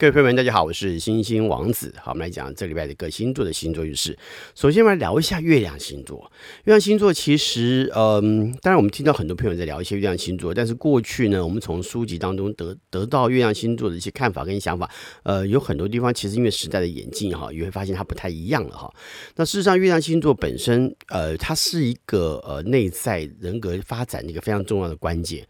各位朋友们，大家好，我是星星王子。好，我们来讲这礼拜的各星座的星座运势。首先，我们来聊一下月亮星座。月亮星座其实，嗯，当然我们听到很多朋友在聊一些月亮星座，但是过去呢，我们从书籍当中得得到月亮星座的一些看法跟想法，呃，有很多地方其实因为时代的演进哈，也会发现它不太一样了哈。那事实上，月亮星座本身，呃，它是一个呃内在人格发展的一个非常重要的关键。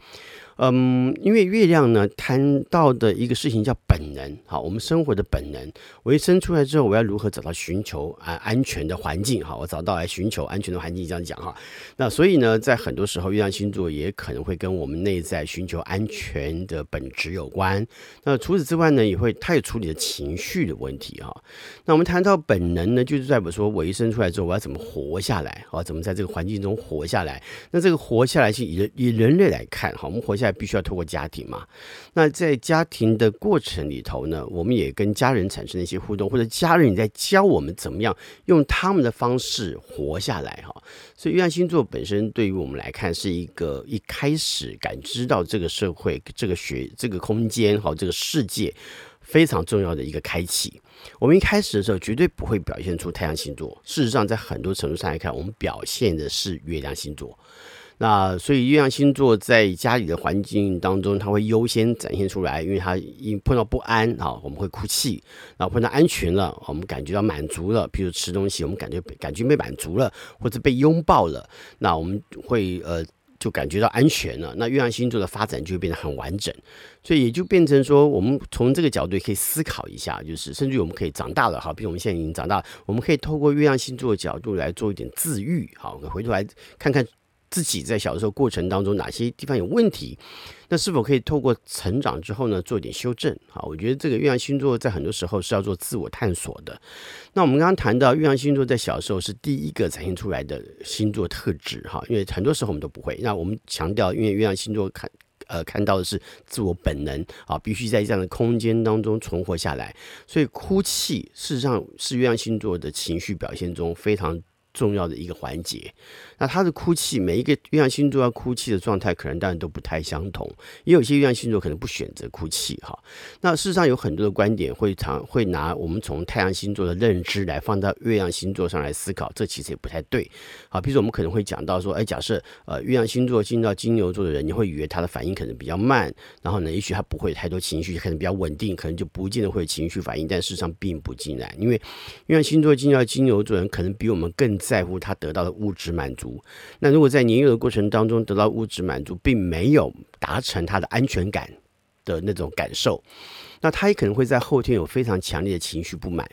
嗯，因为月亮呢，谈到的一个事情叫本能，好，我们生活的本能。我一生出来之后，我要如何找到寻求啊安全的环境？哈，我找到来寻求安全的环境，这样讲哈。那所以呢，在很多时候，月亮星座也可能会跟我们内在寻求安全的本质有关。那除此之外呢，也会它也处理了情绪的问题哈。那我们谈到本能呢，就是代表说我一生出来之后，我要怎么活下来？啊，怎么在这个环境中活下来？那这个活下来是以人以人类来看，哈，我们活下必须要透过家庭嘛？那在家庭的过程里头呢，我们也跟家人产生了一些互动，或者家人也在教我们怎么样用他们的方式活下来哈。所以月亮星座本身对于我们来看是一个一开始感知到这个社会、这个学、这个空间哈、这个世界非常重要的一个开启。我们一开始的时候绝对不会表现出太阳星座，事实上在很多程度上来看，我们表现的是月亮星座。那所以月亮星座在家里的环境当中，它会优先展现出来，因为它一碰到不安啊，我们会哭泣；然后碰到安全了，我们感觉到满足了，比如吃东西，我们感觉感觉被满足了，或者被拥抱了，那我们会呃就感觉到安全了。那月亮星座的发展就会变得很完整，所以也就变成说，我们从这个角度可以思考一下，就是甚至于我们可以长大了，好，比如我们现在已经长大，我们可以透过月亮星座的角度来做一点自愈，好，回头来看看。自己在小时候过程当中哪些地方有问题，那是否可以透过成长之后呢做一点修正？好，我觉得这个月亮星座在很多时候是要做自我探索的。那我们刚刚谈到月亮星座在小时候是第一个展现出来的星座特质哈，因为很多时候我们都不会。那我们强调，因为月亮星座看呃看到的是自我本能啊，必须在这样的空间当中存活下来，所以哭泣事实上是月亮星座的情绪表现中非常重要的一个环节，那他的哭泣，每一个月亮星座要哭泣的状态，可能当然都不太相同。也有些月亮星座可能不选择哭泣，哈。那事实上有很多的观点会常会拿我们从太阳星座的认知来放到月亮星座上来思考，这其实也不太对。好，比如说我们可能会讲到说，哎，假设呃月亮星座进入到金牛座的人，你会以为他的反应可能比较慢，然后呢，也许他不会有太多情绪，可能比较稳定，可能就不见得会有情绪反应。但事实上并不尽然，因为月亮星座进入到金牛座的人，可能比我们更。在乎他得到的物质满足，那如果在年幼的过程当中得到物质满足，并没有达成他的安全感的那种感受，那他也可能会在后天有非常强烈的情绪不满。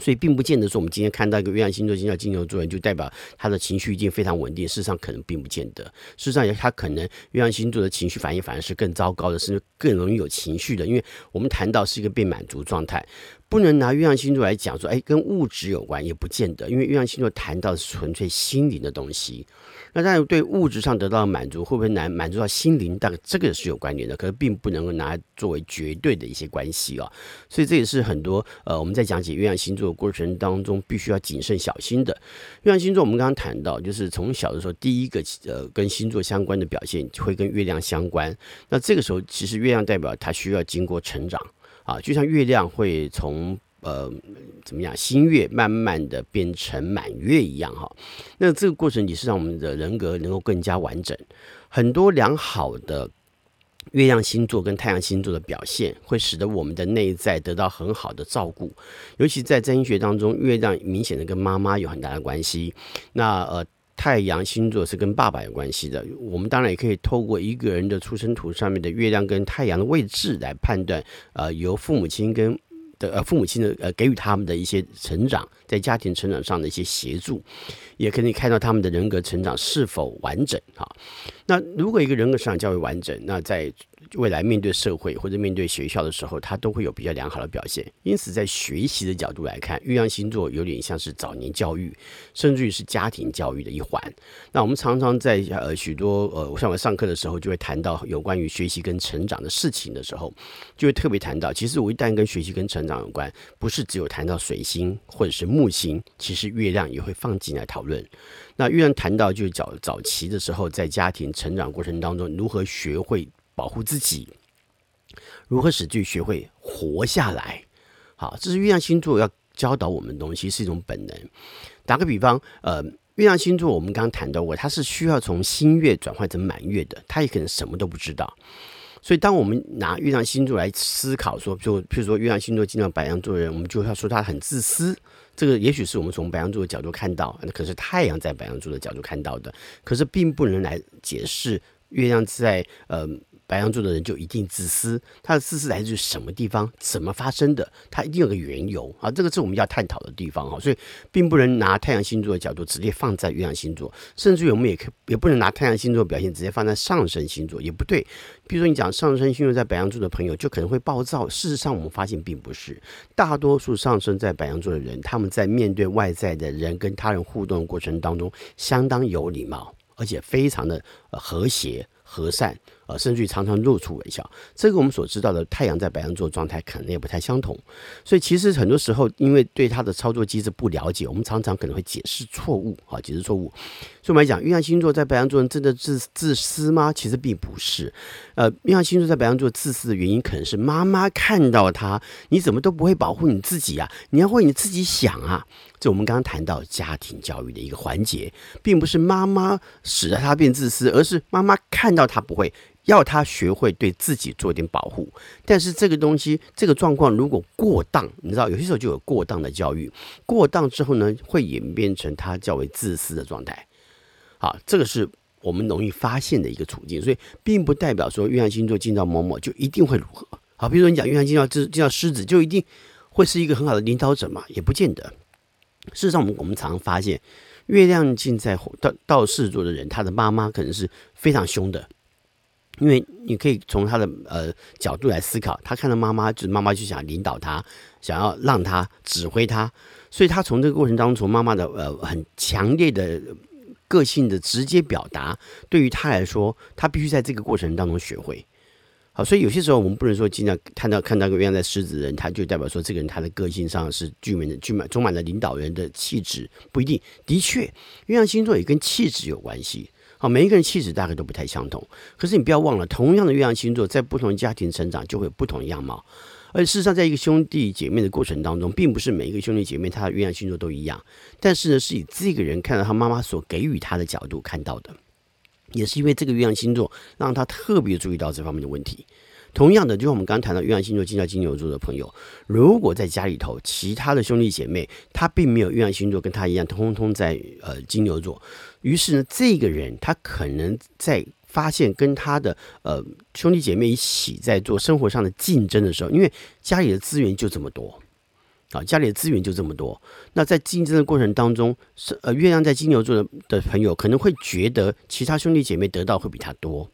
所以并不见得说我们今天看到一个月亮星座进到金牛座人，就代表他的情绪已经非常稳定。事实上可能并不见得，事实上他可能月亮星座的情绪反应反而是更糟糕的，是更容易有情绪的。因为我们谈到是一个被满足状态。不能拿月亮星座来讲说，哎，跟物质有关，也不见得，因为月亮星座谈到是纯粹心灵的东西。那当然对物质上得到满足，会不会难满足到心灵？但这个是有关联的，可是并不能够拿作为绝对的一些关系啊。所以这也是很多呃，我们在讲解月亮星座的过程当中，必须要谨慎小心的。月亮星座我们刚刚谈到，就是从小的时候第一个呃跟星座相关的表现会跟月亮相关。那这个时候其实月亮代表它需要经过成长。啊，就像月亮会从呃怎么样新月慢慢的变成满月一样哈，那这个过程也是让我们的人格能够更加完整。很多良好的月亮星座跟太阳星座的表现，会使得我们的内在得到很好的照顾。尤其在占星学当中，月亮明显的跟妈妈有很大的关系。那呃。太阳星座是跟爸爸有关系的，我们当然也可以透过一个人的出生图上面的月亮跟太阳的位置来判断，呃，由父母亲跟的呃父母亲的呃给予他们的一些成长，在家庭成长上的一些协助，也可以看到他们的人格成长是否完整哈。那如果一个人格成长较为完整，那在未来面对社会或者面对学校的时候，他都会有比较良好的表现。因此，在学习的角度来看，月亮星座有点像是早年教育，甚至于是家庭教育的一环。那我们常常在呃许多呃像我上课的时候，就会谈到有关于学习跟成长的事情的时候，就会特别谈到，其实我一旦跟学习跟成长有关，不是只有谈到水星或者是木星，其实月亮也会放进来讨论。那月亮谈到就是早早期的时候，在家庭成长过程当中，如何学会保护自己，如何使自己学会活下来。好，这是月亮星座要教导我们的东西，是一种本能。打个比方，呃，月亮星座我们刚谈到过，它是需要从新月转换成满月的，它也可能什么都不知道。所以，当我们拿月亮星座来思考，说，就譬如说月亮星座进到白羊座的人，我们就要说他很自私。这个也许是我们从白羊座的角度看到，可是太阳在白羊座的角度看到的，可是并不能来解释月亮在呃。白羊座的人就一定自私，他的自私来自于什么地方？怎么发生的？他一定有个缘由啊！这个是我们要探讨的地方哈，所以并不能拿太阳星座的角度直接放在月亮星座，甚至于我们也可也不能拿太阳星座表现直接放在上升星座，也不对。比如说你讲上升星座在白羊座的朋友就可能会暴躁，事实上我们发现并不是，大多数上升在白羊座的人，他们在面对外在的人跟他人互动的过程当中，相当有礼貌，而且非常的和谐和善。呃，甚至于常常露出微笑，这个我们所知道的太阳在白羊座状态可能也不太相同，所以其实很多时候因为对它的操作机制不了解，我们常常可能会解释错误啊，解释错误。所以我们讲，月亮星座在白羊座人真的自自私吗？其实并不是。呃，月亮星座在白羊座自私的原因，可能是妈妈看到他，你怎么都不会保护你自己啊？你要为你自己想啊！这我们刚刚谈到家庭教育的一个环节，并不是妈妈使得他变自私，而是妈妈看到他不会。要他学会对自己做点保护，但是这个东西，这个状况如果过当，你知道，有些时候就有过当的教育，过当之后呢，会演变成他较为自私的状态。好，这个是我们容易发现的一个处境，所以并不代表说月亮星座进到某某就一定会如何。好，比如说你讲月亮进到进进到狮子，就一定会是一个很好的领导者嘛？也不见得。事实上，我们我们常常发现，月亮进在到到狮子座的人，他的妈妈可能是非常凶的。因为你可以从他的呃角度来思考，他看到妈妈，就是妈妈就想领导他，想要让他指挥他，所以他从这个过程当中，从妈妈的呃很强烈的个性的直接表达，对于他来说，他必须在这个过程当中学会。好，所以有些时候我们不能说，经常看到看到个月亮在狮子人，他就代表说这个人他的个性上是具满的具满充满了领导人的气质，不一定。的确，月亮星座也跟气质有关系。好，每一个人气质大概都不太相同，可是你不要忘了，同样的月亮星座，在不同家庭成长就会有不同样貌。而事实上，在一个兄弟姐妹的过程当中，并不是每一个兄弟姐妹他的月亮星座都一样，但是呢，是以这个人看到他妈妈所给予他的角度看到的，也是因为这个月亮星座让他特别注意到这方面的问题。同样的，就像我们刚谈到月亮星座进到金牛座的朋友，如果在家里头其他的兄弟姐妹他并没有月亮星座跟他一样，通通在呃金牛座，于是呢，这个人他可能在发现跟他的呃兄弟姐妹一起在做生活上的竞争的时候，因为家里的资源就这么多啊，家里的资源就这么多，那在竞争的过程当中，是呃月亮在金牛座的的朋友可能会觉得其他兄弟姐妹得到会比他多。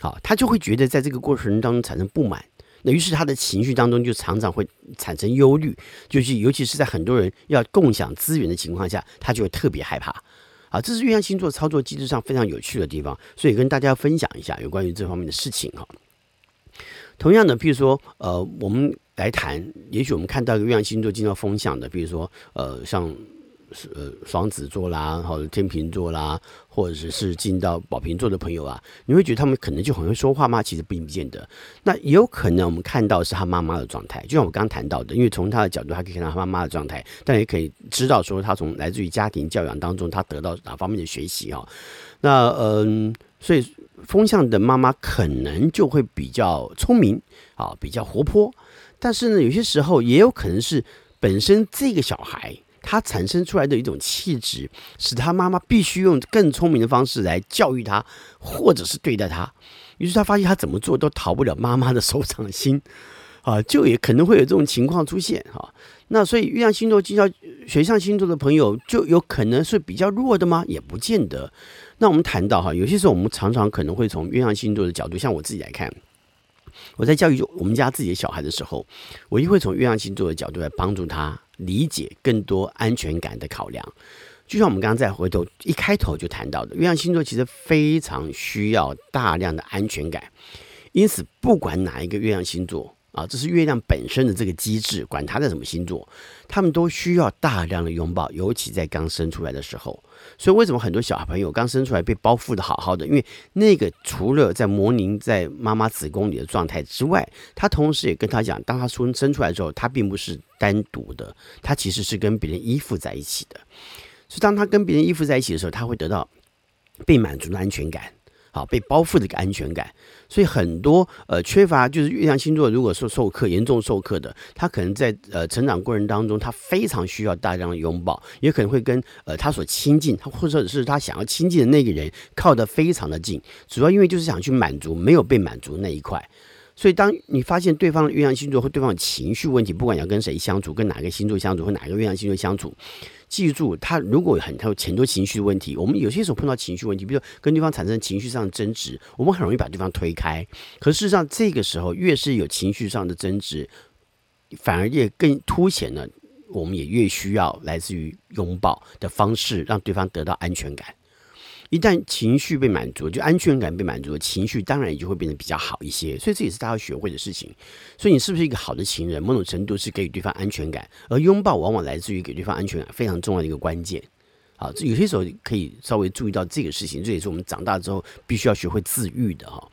好，他就会觉得在这个过程当中产生不满，那于是他的情绪当中就常常会产生忧虑，就是尤其是在很多人要共享资源的情况下，他就会特别害怕。啊，这是月亮星座操作机制上非常有趣的地方，所以跟大家分享一下有关于这方面的事情哈。同样的，譬如说，呃，我们来谈，也许我们看到一个月亮星座进到风向的，比如说，呃，像。呃，双子座啦，或者天秤座啦，或者是进到宝瓶座的朋友啊，你会觉得他们可能就很会说话吗？其实并不见得。那也有可能我们看到是他妈妈的状态，就像我刚刚谈到的，因为从他的角度，他可以看到他妈妈的状态，但也可以知道说他从来自于家庭教养当中，他得到哪方面的学习哈。那嗯，所以风象的妈妈可能就会比较聪明啊，比较活泼，但是呢，有些时候也有可能是本身这个小孩。他产生出来的一种气质，使他妈妈必须用更聪明的方式来教育他，或者是对待他。于是他发现他怎么做都逃不了妈妈的手掌心，啊，就也可能会有这种情况出现哈。那所以月亮星座、进到水象星座的朋友，就有可能是比较弱的吗？也不见得。那我们谈到哈，有些时候我们常常可能会从月亮星座的角度，像我自己来看，我在教育我们家自己的小孩的时候，我也会从月亮星座的角度来帮助他。理解更多安全感的考量，就像我们刚刚在回头一开头就谈到的，月亮星座其实非常需要大量的安全感，因此不管哪一个月亮星座啊，这是月亮本身的这个机制，管他在什么星座，他们都需要大量的拥抱，尤其在刚生出来的时候。所以为什么很多小朋友刚生出来被包覆的好好的？因为那个除了在模拟在妈妈子宫里的状态之外，他同时也跟他讲，当他出生出来之后，他并不是单独的，他其实是跟别人依附在一起的。所以当他跟别人依附在一起的时候，他会得到被满足的安全感。啊，被包覆的一个安全感，所以很多呃缺乏就是月亮星座，如果说授课严重授课的，他可能在呃成长过程当中，他非常需要大量的拥抱，也可能会跟呃他所亲近，他或者是他想要亲近的那个人靠得非常的近，主要因为就是想去满足没有被满足那一块。所以，当你发现对方的月亮星座或对方的情绪问题，不管要跟谁相处，跟哪个星座相处，或哪个月亮星座相处，记住，他如果很他有很多情绪问题，我们有些时候碰到情绪问题，比如说跟对方产生情绪上的争执，我们很容易把对方推开。可事实上，这个时候越是有情绪上的争执，反而也更凸显了，我们也越需要来自于拥抱的方式，让对方得到安全感。一旦情绪被满足，就安全感被满足，情绪当然也就会变得比较好一些。所以这也是大家要学会的事情。所以你是不是一个好的情人，某种程度是给予对方安全感，而拥抱往往来自于给对方安全感非常重要的一个关键。好，这有些时候可以稍微注意到这个事情，这也是我们长大之后必须要学会自愈的哈。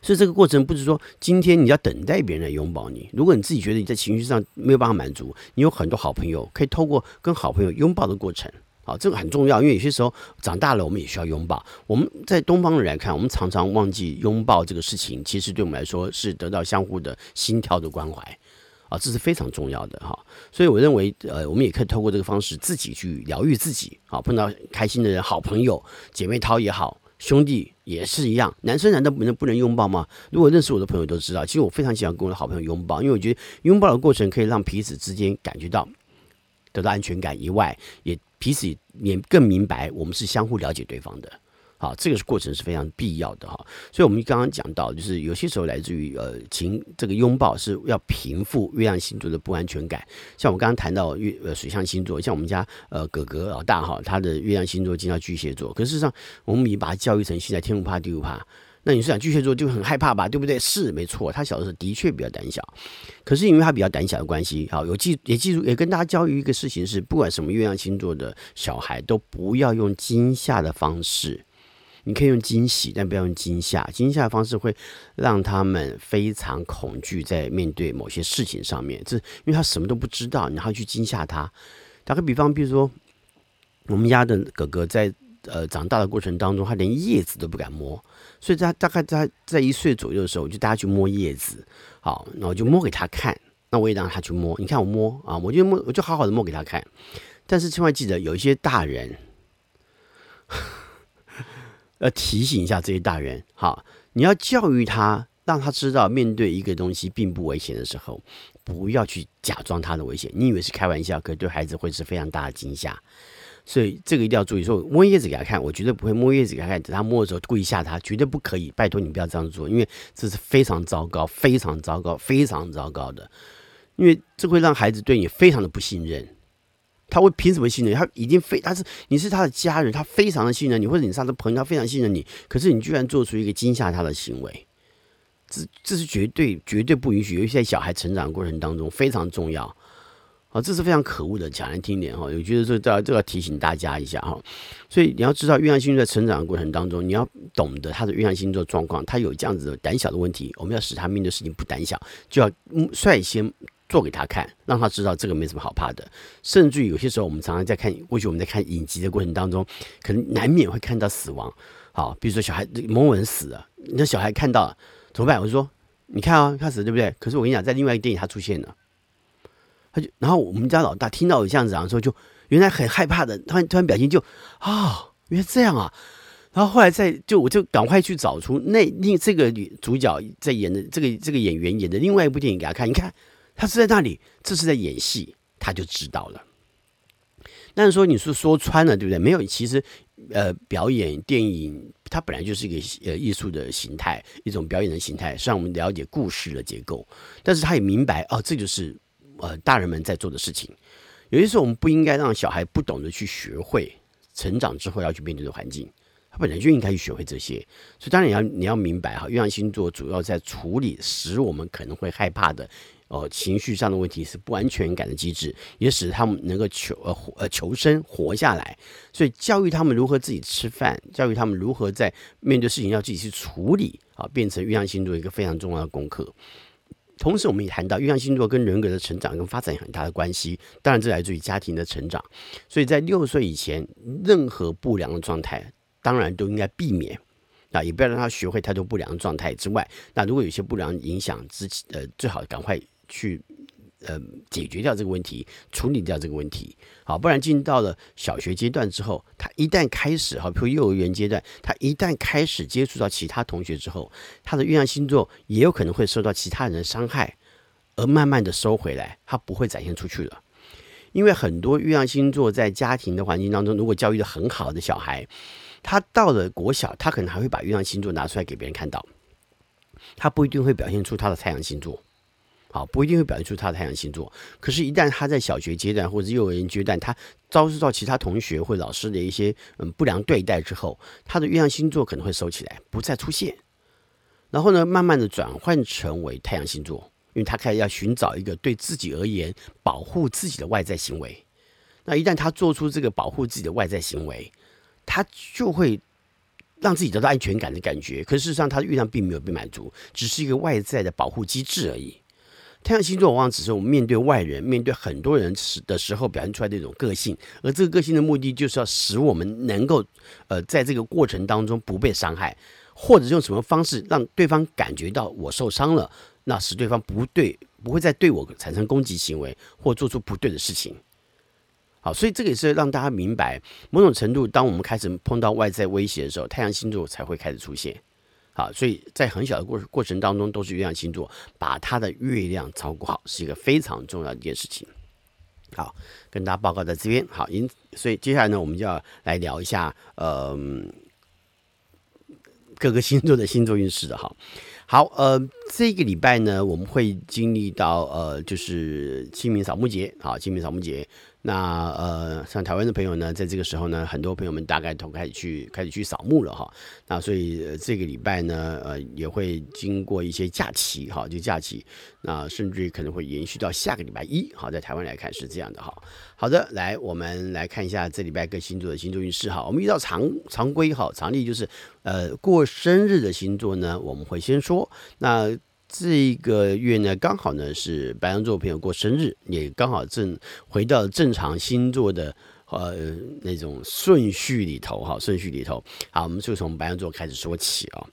所以这个过程不是说今天你要等待别人来拥抱你，如果你自己觉得你在情绪上没有办法满足，你有很多好朋友可以透过跟好朋友拥抱的过程。好，这个很重要，因为有些时候长大了，我们也需要拥抱。我们在东方人来看，我们常常忘记拥抱这个事情，其实对我们来说是得到相互的心跳的关怀啊，这是非常重要的哈。所以我认为，呃，我们也可以透过这个方式自己去疗愈自己。啊，碰到开心的人、好朋友、姐妹淘也好，兄弟也是一样。男生难道不能不能拥抱吗？如果认识我的朋友都知道，其实我非常喜欢跟我的好朋友拥抱，因为我觉得拥抱的过程可以让彼此之间感觉到得到安全感以外，也。彼此也更明白，我们是相互了解对方的，好，这个是过程是非常必要的哈。所以，我们刚刚讲到，就是有些时候来自于呃情这个拥抱是要平复月亮星座的不安全感。像我刚刚谈到月呃水象星座，像我们家呃哥哥老大哈，他的月亮星座进到巨蟹座，可事实上我们也把他教育成现在天不怕地不怕。那你是讲巨蟹座就很害怕吧，对不对？是没错，他小的时候的确比较胆小，可是因为他比较胆小的关系，好，有记也记住也跟大家教育一个事情是，不管什么月亮星座的小孩都不要用惊吓的方式，你可以用惊喜，但不要用惊吓。惊吓的方式会让他们非常恐惧，在面对某些事情上面，这因为他什么都不知道，你还去惊吓他。打个比方，比如说我们家的哥哥在。呃，长大的过程当中，他连叶子都不敢摸，所以在大概在在一岁左右的时候，我就带他去摸叶子，好，那我就摸给他看，那我也让他去摸，你看我摸啊，我就摸，我就好好的摸给他看，但是千万记得，有一些大人要提醒一下这些大人，好，你要教育他，让他知道面对一个东西并不危险的时候，不要去假装他的危险，你以为是开玩笑，可对孩子会是非常大的惊吓。所以这个一定要注意，说摸叶子给他看，我绝对不会摸叶子给他看。等他摸的时候，故意吓他，绝对不可以。拜托你不要这样做，因为这是非常糟糕、非常糟糕、非常糟糕的。因为这会让孩子对你非常的不信任。他会凭什么信任？他已经非他是你是他的家人，他非常的信任你，或者你是他的朋友，他非常信任你。可是你居然做出一个惊吓他的行为，这这是绝对绝对不允许。尤其在小孩成长过程当中，非常重要。啊，这是非常可恶的，讲难听点哈，我觉得这这这要提醒大家一下哈。所以你要知道，月亮星座在成长的过程当中，你要懂得他的月亮星座状况，他有这样子的胆小的问题，我们要使他面对事情不胆小，就要率先做给他看，让他知道这个没什么好怕的。甚至有些时候，我们常常在看，过去我们在看影集的过程当中，可能难免会看到死亡。好，比如说小孩某某人死了，那小孩看到了怎么办？我就说，你看啊，他死了对不对？可是我跟你讲，在另外一个电影他出现了。他就，然后我们家老大听到有这样子讲的时候，就原来很害怕的，突然突然表情就啊、原来这样啊。然后后来再就我就赶快去找出那另这个女主角在演的这个这个演员演的另外一部电影给他看，你看他是在那里，这是在演戏，他就知道了。但是说你是说穿了对不对？没有，其实呃，表演电影它本来就是一个呃艺术的形态，一种表演的形态，是让我们了解故事的结构。但是他也明白哦，这就是。呃，大人们在做的事情，有些时候我们不应该让小孩不懂得去学会成长之后要去面对的环境。他本来就应该去学会这些。所以当然你要你要明白哈，月亮星座主要在处理使我们可能会害怕的。哦，情绪上的问题是不安全感的机制，也使他们能够求呃呃求生活下来。所以教育他们如何自己吃饭，教育他们如何在面对事情要自己去处理啊，变成月亮星座一个非常重要的功课。同时，我们也谈到月亮星座跟人格的成长跟发展有很大的关系。当然，这来自于家庭的成长。所以在六岁以前，任何不良的状态，当然都应该避免。啊，也不要让他学会太多不良状态之外，那如果有些不良影响之呃，最好赶快。去呃解决掉这个问题，处理掉这个问题，好，不然进到了小学阶段之后，他一旦开始哈，比如幼儿园阶段，他一旦开始接触到其他同学之后，他的月亮星座也有可能会受到其他人的伤害，而慢慢的收回来，他不会展现出去了。因为很多月亮星座在家庭的环境当中，如果教育的很好的小孩，他到了国小，他可能还会把月亮星座拿出来给别人看到，他不一定会表现出他的太阳星座。啊，不一定会表现出他的太阳星座。可是，一旦他在小学阶段或者幼儿园阶段，他遭受到其他同学或老师的一些嗯不良对待之后，他的月亮星座可能会收起来，不再出现。然后呢，慢慢的转换成为太阳星座，因为他开始要寻找一个对自己而言保护自己的外在行为。那一旦他做出这个保护自己的外在行为，他就会让自己得到安全感的感觉。可事实上，他的月亮并没有被满足，只是一个外在的保护机制而已。太阳星座往往只是我们面对外人、面对很多人时的时候表现出来的一种个性，而这个个性的目的就是要使我们能够，呃，在这个过程当中不被伤害，或者用什么方式让对方感觉到我受伤了，那使对方不对，不会再对我产生攻击行为或做出不对的事情。好，所以这个也是让大家明白，某种程度，当我们开始碰到外在威胁的时候，太阳星座才会开始出现。好，所以在很小的过过程当中，都是月亮星座把他的月亮照顾好，是一个非常重要的一件事情。好，跟大家报告在这边。好，因所以接下来呢，我们就要来聊一下，呃，各个星座的星座运势的哈。好，呃，这个礼拜呢，我们会经历到呃，就是清明扫墓节。好，清明扫墓节。那呃，像台湾的朋友呢，在这个时候呢，很多朋友们大概都开始去开始去扫墓了哈。那所以这个礼拜呢，呃，也会经过一些假期哈，就假期，那甚至于可能会延续到下个礼拜一。好，在台湾来看是这样的哈。好的，来我们来看一下这礼拜各星座的星座运势哈。我们遇到常常规哈，常例就是呃过生日的星座呢，我们会先说那。这一个月呢，刚好呢是白羊座朋友过生日，也刚好正回到正常星座的呃那种顺序里头哈，顺序里头。好，我们就从白羊座开始说起啊。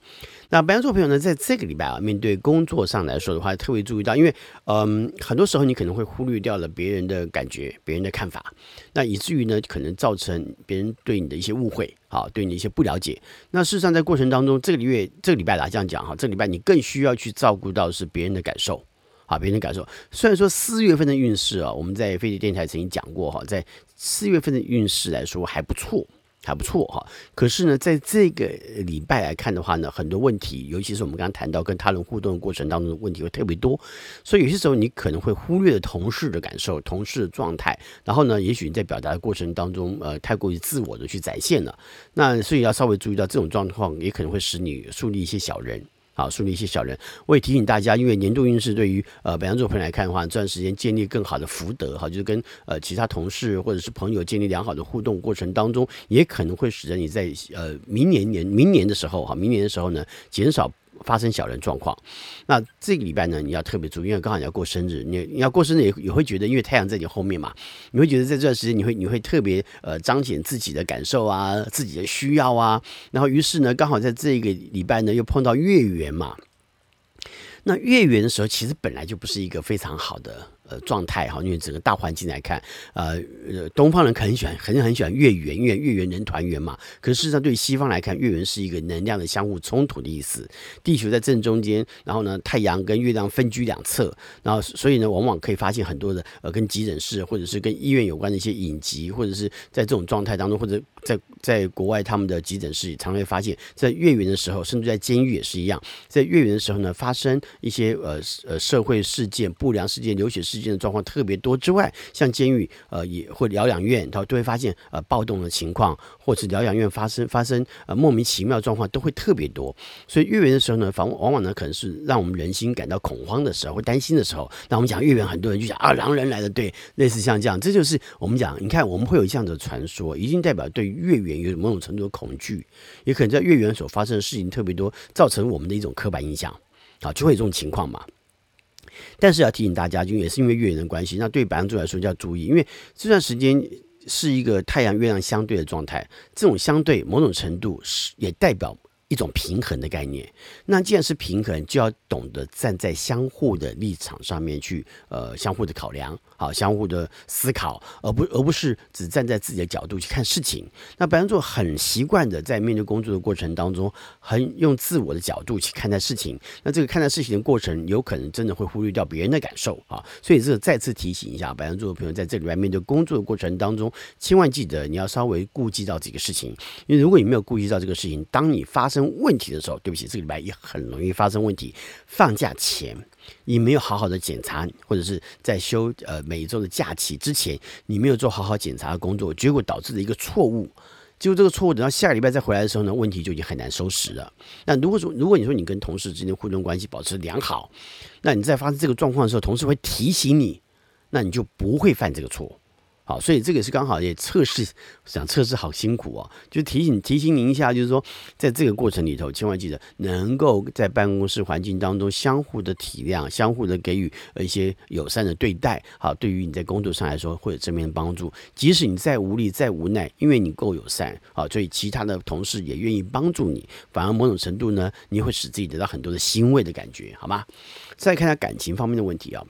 那白羊座朋友呢，在这个礼拜啊，面对工作上来说的话，特别注意到，因为嗯，很多时候你可能会忽略掉了别人的感觉、别人的看法，那以至于呢，可能造成别人对你的一些误会，好，对你的一些不了解。那事实上，在过程当中，这个月、这个礼拜来这样讲哈，这个礼拜你更需要去照顾到是别人的感受，好，别人感受。虽然说四月份的运势啊，我们在飞碟电台曾经讲过哈，在四月份的运势来说还不错。还不错哈，可是呢，在这个礼拜来看的话呢，很多问题，尤其是我们刚刚谈到跟他人互动的过程当中的问题会特别多，所以有些时候你可能会忽略同事的感受、同事的状态，然后呢，也许你在表达的过程当中，呃，太过于自我的去展现了，那所以要稍微注意到这种状况，也可能会使你树立一些小人。好，树立一些小人。我也提醒大家，因为年度运势对于呃白羊座朋友来看的话，这段时间建立更好的福德，哈，就是跟呃其他同事或者是朋友建立良好的互动过程当中，也可能会使得你在呃明年年明年的时候，哈，明年的时候呢，减少。发生小人状况，那这个礼拜呢，你要特别注意，因为刚好你要过生日，你你要过生日也也会觉得，因为太阳在你后面嘛，你会觉得在这段时间你会你会特别呃彰显自己的感受啊，自己的需要啊，然后于是呢，刚好在这个礼拜呢又碰到月圆嘛，那月圆的时候其实本来就不是一个非常好的。呃，状态哈，因为整个大环境来看，呃呃，东方人可很喜欢，很很喜欢月圆，因为月圆人团圆嘛。可是事实上，对于西方来看，月圆是一个能量的相互冲突的意思。地球在正中间，然后呢，太阳跟月亮分居两侧，然后所以呢，往往可以发现很多的呃，跟急诊室或者是跟医院有关的一些隐疾，或者是在这种状态当中，或者在在国外他们的急诊室，常会发现，在月圆的时候，甚至在监狱也是一样，在月圆的时候呢，发生一些呃呃社会事件、不良事件、流血事件。件的状况特别多之外，像监狱呃也或疗养院，他都会发现呃暴动的情况，或是疗养院发生发生呃莫名其妙状况都会特别多。所以月圆的时候呢，往往往呢可能是让我们人心感到恐慌的时候，或担心的时候。那我们讲月圆，很多人就讲啊狼人来了，对，类似像这样，这就是我们讲，你看我们会有这样的传说，一定代表对月圆有某种程度的恐惧，也可能在月圆所发生的事情特别多，造成我们的一种刻板印象。啊，就会有这种情况嘛。但是要提醒大家，就也是因为月圆的关系，那对白羊座来说就要注意，因为这段时间是一个太阳月亮相对的状态，这种相对某种程度是也代表一种平衡的概念。那既然是平衡，就要懂得站在相互的立场上面去，呃，相互的考量。好，相互的思考，而不而不是只站在自己的角度去看事情。那白羊座很习惯的在面对工作的过程当中，很用自我的角度去看待事情。那这个看待事情的过程，有可能真的会忽略掉别人的感受啊。所以这个再次提醒一下白羊座的朋友，在这里边面对工作的过程当中，千万记得你要稍微顾及到这个事情。因为如果你没有顾及到这个事情，当你发生问题的时候，对不起，这个礼拜也很容易发生问题。放假前。你没有好好的检查，或者是在休呃每一周的假期之前，你没有做好好检查的工作，结果导致了一个错误。结果这个错误等到下个礼拜再回来的时候呢，问题就已经很难收拾了。那如果说如果你说你跟同事之间互动关系保持良好，那你在发生这个状况的时候，同事会提醒你，那你就不会犯这个错。好，所以这个是刚好也测试，想测试好辛苦哦，就提醒提醒您一下，就是说，在这个过程里头，千万记得能够在办公室环境当中相互的体谅，相互的给予一些友善的对待。好，对于你在工作上来说会有正面的帮助。即使你再无力、再无奈，因为你够友善，好，所以其他的同事也愿意帮助你，反而某种程度呢，你会使自己得到很多的欣慰的感觉，好吗？再看下感情方面的问题啊。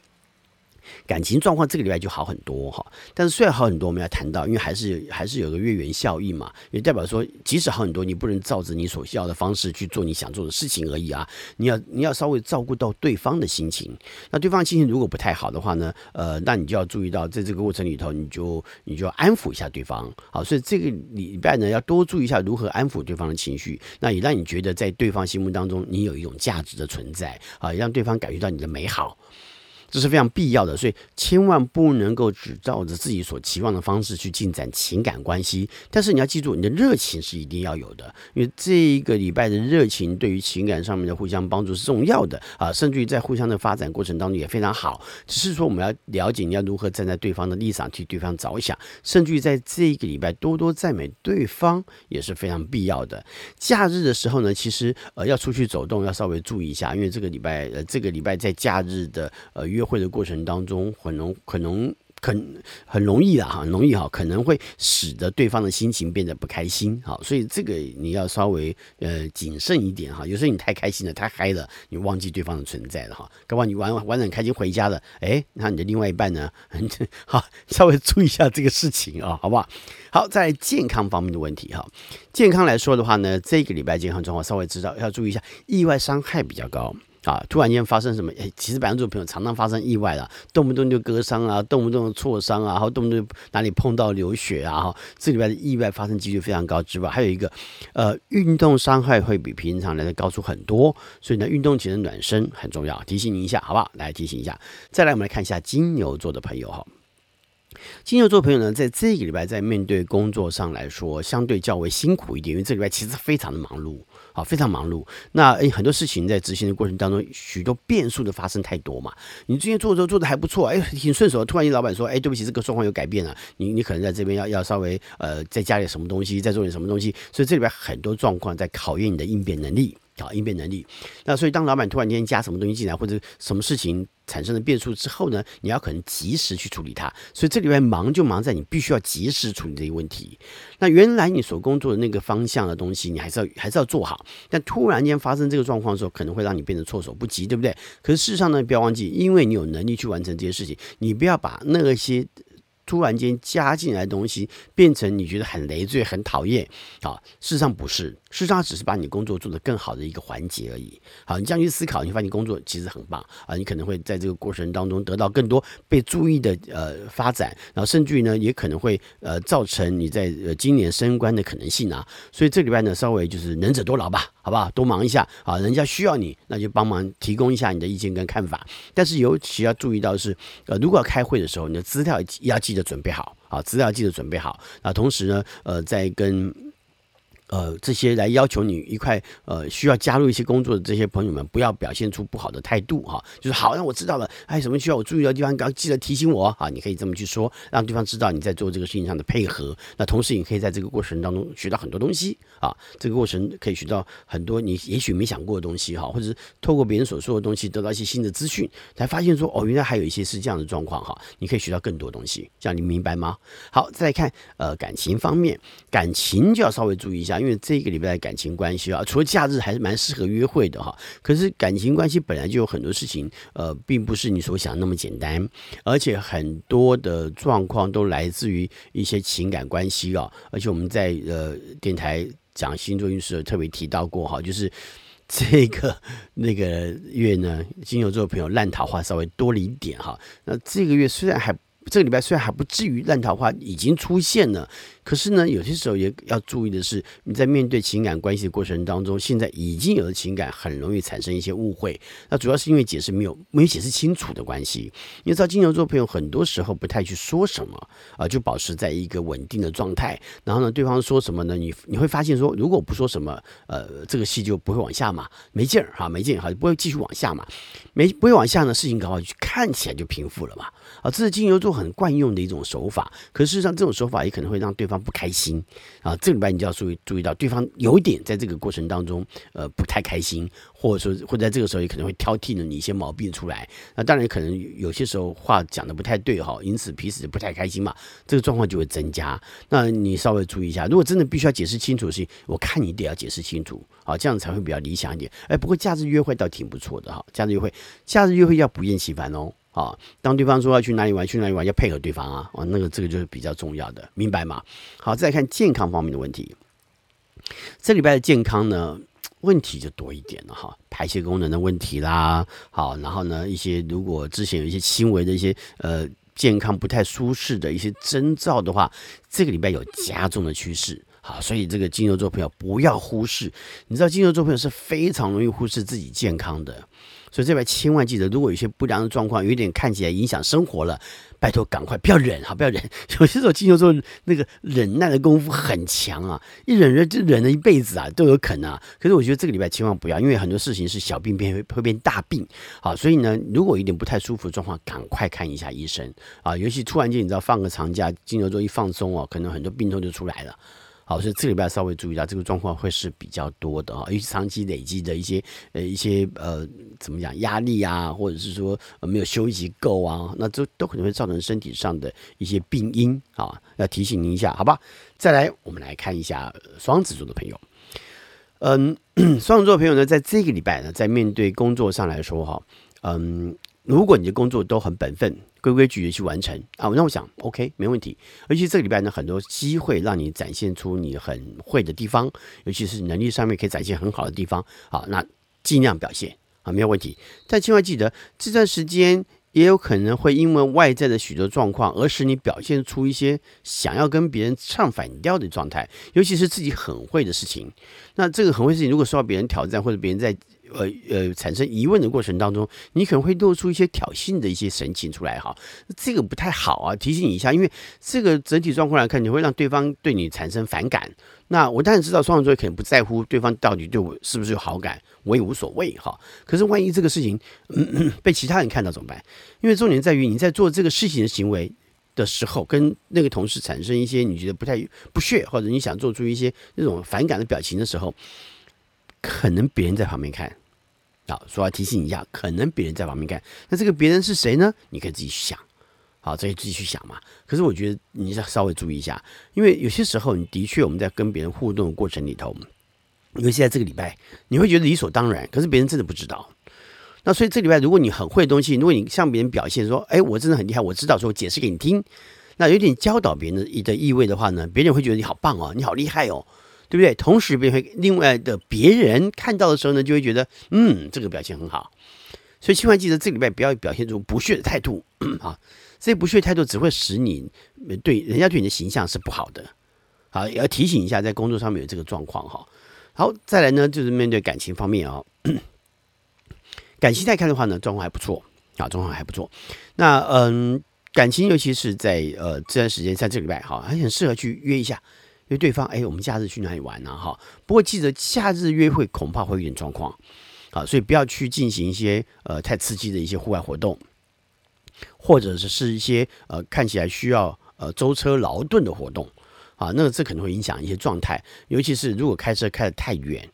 感情状况这个礼拜就好很多哈，但是虽然好很多，我们要谈到，因为还是还是有个月圆效应嘛，也代表说，即使好很多，你不能照着你所需要的方式去做你想做的事情而已啊，你要你要稍微照顾到对方的心情。那对方心情如果不太好的话呢，呃，那你就要注意到，在这个过程里头，你就你就要安抚一下对方。好，所以这个礼拜呢，要多注意一下如何安抚对方的情绪，那也让你觉得在对方心目当中，你有一种价值的存在啊，让对方感觉到你的美好。这是非常必要的，所以千万不能够只照着自己所期望的方式去进展情感关系。但是你要记住，你的热情是一定要有的，因为这一个礼拜的热情对于情感上面的互相帮助是重要的啊，甚至于在互相的发展过程当中也非常好。只是说我们要了解你要如何站在对方的立场替对方着想，甚至于在这一个礼拜多多赞美对方也是非常必要的。假日的时候呢，其实呃要出去走动要稍微注意一下，因为这个礼拜呃这个礼拜在假日的呃约会的过程当中，很容可能很很容易啦，哈，很容易哈，可能会使得对方的心情变得不开心，好，所以这个你要稍微呃谨慎一点哈。有时候你太开心了，太嗨了，你忘记对方的存在了哈。刚刚你玩玩得很开心回家了，哎，那你的另外一半呢？好，稍微注意一下这个事情啊，好不好？好，在健康方面的问题哈，健康来说的话呢，这个礼拜健康状况稍微知道要注意一下，意外伤害比较高。啊！突然间发生什么？哎，其实白羊座朋友常常发生意外了，动不动就割伤啊，动不动挫伤啊，然后动不动哪里碰到流血啊，哈，这里边的意外发生几率非常高之外，还有一个，呃，运动伤害会比平常来的高出很多，所以呢，运动前的暖身很重要，提醒你一下，好不好？来提醒一下。再来，我们来看一下金牛座的朋友哈。金牛座朋友呢，在这个礼拜在面对工作上来说，相对较为辛苦一点，因为这礼拜其实非常的忙碌。好，非常忙碌。那诶，很多事情在执行的过程当中，许多变数的发生太多嘛。你之前做的时候做的还不错，哎，挺顺手。突然间老板说，哎，对不起，这个状况有改变了，你你可能在这边要要稍微呃再加点什么东西，再做点什么东西。所以这里边很多状况在考验你的应变能力。好，应变能力。那所以，当老板突然间加什么东西进来，或者什么事情产生了变数之后呢，你要可能及时去处理它。所以这里边忙就忙在你必须要及时处理这些问题。那原来你所工作的那个方向的东西，你还是要还是要做好。但突然间发生这个状况的时候，可能会让你变得措手不及，对不对？可是事实上呢，不要忘记，因为你有能力去完成这些事情，你不要把那些。突然间加进来的东西变成你觉得很累赘、很讨厌啊？事实上不是，事实上只是把你工作做得更好的一个环节而已。好，你这样去思考，你发现你工作其实很棒啊！你可能会在这个过程当中得到更多被注意的呃发展，然后甚至于呢，也可能会呃造成你在呃今年升官的可能性啊。所以这礼拜呢，稍微就是能者多劳吧。好不好？多忙一下啊，人家需要你，那就帮忙提供一下你的意见跟看法。但是尤其要注意到是，呃，如果要开会的时候，你的资料要记得准备好啊，资料记得准备好。那同时呢，呃，在跟呃，这些来要求你一块呃需要加入一些工作的这些朋友们，不要表现出不好的态度哈，就是好，那我知道了，还有什么需要我注意的地方，刚记得提醒我啊，你可以这么去说，让对方知道你在做这个事情上的配合。那同时，你可以在这个过程当中学到很多东西啊，这个过程可以学到很多你也许没想过的东西哈，或者是透过别人所说的东西得到一些新的资讯，才发现说哦，原来还有一些是这样的状况哈，你可以学到更多东西，这样你明白吗？好，再看呃感情方面，感情就要稍微注意一下，因为这个礼拜的。感情关系啊，除了假日还是蛮适合约会的哈。可是感情关系本来就有很多事情，呃，并不是你所想那么简单，而且很多的状况都来自于一些情感关系啊。而且我们在呃电台讲星座运势特别提到过哈，就是这个那个月呢，金牛座的朋友烂桃花稍微多了一点哈。那这个月虽然还这个礼拜虽然还不至于烂桃花已经出现了。可是呢，有些时候也要注意的是，你在面对情感关系的过程当中，现在已经有的情感，很容易产生一些误会。那主要是因为解释没有没有解释清楚的关系。你知道金牛座朋友很多时候不太去说什么啊，就保持在一个稳定的状态。然后呢，对方说什么呢？你你会发现说，如果不说什么，呃，这个戏就不会往下嘛，没劲儿哈，没劲哈，不会继续往下嘛，没不会往下呢，事情搞好就看起来就平复了嘛。啊，这是金牛座很惯用的一种手法。可事实上，这种手法也可能会让对方。不开心啊！这个礼拜你就要注意注意到对方有点在这个过程当中，呃，不太开心，或者说，或者在这个时候也可能会挑剔了你一些毛病出来。那当然可能有些时候话讲的不太对哈，因此彼此不太开心嘛，这个状况就会增加。那你稍微注意一下，如果真的必须要解释清楚的事情，我看你得要解释清楚啊，这样才会比较理想一点。哎，不过假日约会倒挺不错的哈，假日约会，假日约会要不厌其烦哦。啊，当对方说要去哪里玩，去哪里玩，要配合对方啊，哦，那个这个就是比较重要的，明白吗？好，再看健康方面的问题。这礼拜的健康呢，问题就多一点了哈，排泄功能的问题啦，好，然后呢，一些如果之前有一些轻微的一些呃健康不太舒适的一些征兆的话，这个礼拜有加重的趋势。好，所以这个金牛座朋友不要忽视，你知道金牛座朋友是非常容易忽视自己健康的。所以这边千万记得，如果有些不良的状况，有点看起来影响生活了，拜托赶快不要忍哈，不要忍。有些时候金牛座那个忍耐的功夫很强啊，一忍忍就忍了一辈子啊，都有可能啊。可是我觉得这个礼拜千万不要，因为很多事情是小病变会会变大病。啊，所以呢，如果有点不太舒服的状况，赶快看一下医生啊。尤其突然间你知道放个长假，金牛座一放松哦，可能很多病痛就出来了。好，所以这个礼拜稍微注意一下这个状况会是比较多的哈，因为长期累积的一些呃一些呃怎么讲压力啊，或者是说没有休息够啊，那这都可能会造成身体上的一些病因啊，要提醒您一下，好吧？再来，我们来看一下双子座的朋友，嗯，双子座朋友呢，在这个礼拜呢，在面对工作上来说哈，嗯，如果你的工作都很本分。规规矩矩去完成啊，那我想 OK 没问题。而且这个礼拜呢，很多机会让你展现出你很会的地方，尤其是能力上面可以展现很好的地方。好，那尽量表现啊，没有问题。但千万记得，这段时间也有可能会因为外在的许多状况，而使你表现出一些想要跟别人唱反调的状态，尤其是自己很会的事情。那这个很会事情，如果受到别人挑战，或者别人在呃呃，产生疑问的过程当中，你可能会露出一些挑衅的一些神情出来哈，这个不太好啊，提醒你一下，因为这个整体状况来看，你会让对方对你产生反感。那我当然知道双鱼座可能不在乎对方到底对我是不是有好感，我也无所谓哈。可是万一这个事情 被其他人看到怎么办？因为重点在于你在做这个事情的行为的时候，跟那个同事产生一些你觉得不太不屑，或者你想做出一些那种反感的表情的时候，可能别人在旁边看。好，说要提醒一下，可能别人在旁边看，那这个别人是谁呢？你可以自己去想，好，自己自己去想嘛。可是我觉得你要稍微注意一下，因为有些时候你的确我们在跟别人互动的过程里头，尤其在这个礼拜，你会觉得理所当然，可是别人真的不知道。那所以这礼拜如果你很会的东西，如果你向别人表现说，哎，我真的很厉害，我知道，说我解释给你听，那有点教导别人的的意味的话呢，别人会觉得你好棒哦，你好厉害哦。对不对？同时，别人会另外的别人看到的时候呢，就会觉得，嗯，这个表现很好。所以，千万记得这礼拜不要表现出不屑的态度 啊！这些不屑态度只会使你对人家对你的形象是不好的。好，也要提醒一下，在工作上面有这个状况哈。好，再来呢，就是面对感情方面啊、哦，感情来看的话呢，状况还不错啊，状况还不错。那嗯，感情尤其是在呃这段时间，在这个礼拜哈，还很适合去约一下，对方。哎，我们假日去哪里玩呢？哈，不过记得假日约会恐怕会有点状况啊，所以不要去进行一些呃太刺激的一些户外活动，或者是是一些呃看起来需要呃舟车劳顿的活动。啊，那这可能会影响一些状态，尤其是如果开车开得太远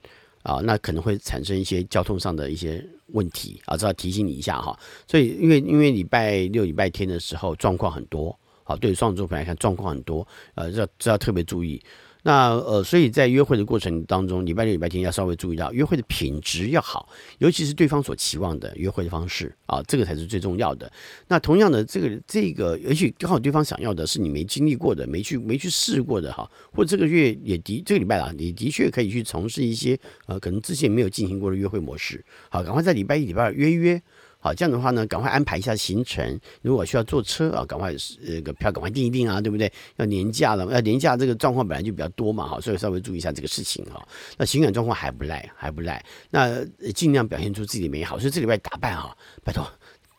啊，那可能会产生一些交通上的一些问题啊，这要提醒你一下哈。所以，因为因为礼拜六、礼拜天的时候状况很多，好，对双子座朋友来看状况很多，呃，这这要特别注意。那呃，所以在约会的过程当中，礼拜六、礼拜天要稍微注意到约会的品质要好，尤其是对方所期望的约会的方式啊，这个才是最重要的。那同样的，这个这个，也许刚好对方想要的是你没经历过的、没去没去试过的哈，或者这个月也的这个礼拜啊，你的确可以去从事一些呃，可能之前没有进行过的约会模式。好，赶快在礼拜一、礼拜二约一约。好，这样的话呢，赶快安排一下行程。如果需要坐车啊，赶快呃个票赶快订一订啊，对不对？要年假了，要年假这个状况本来就比较多嘛，哈，所以稍微注意一下这个事情哈。那情感状况还不赖，还不赖，那尽量表现出自己的美好。所以这礼拜打扮哈，拜托，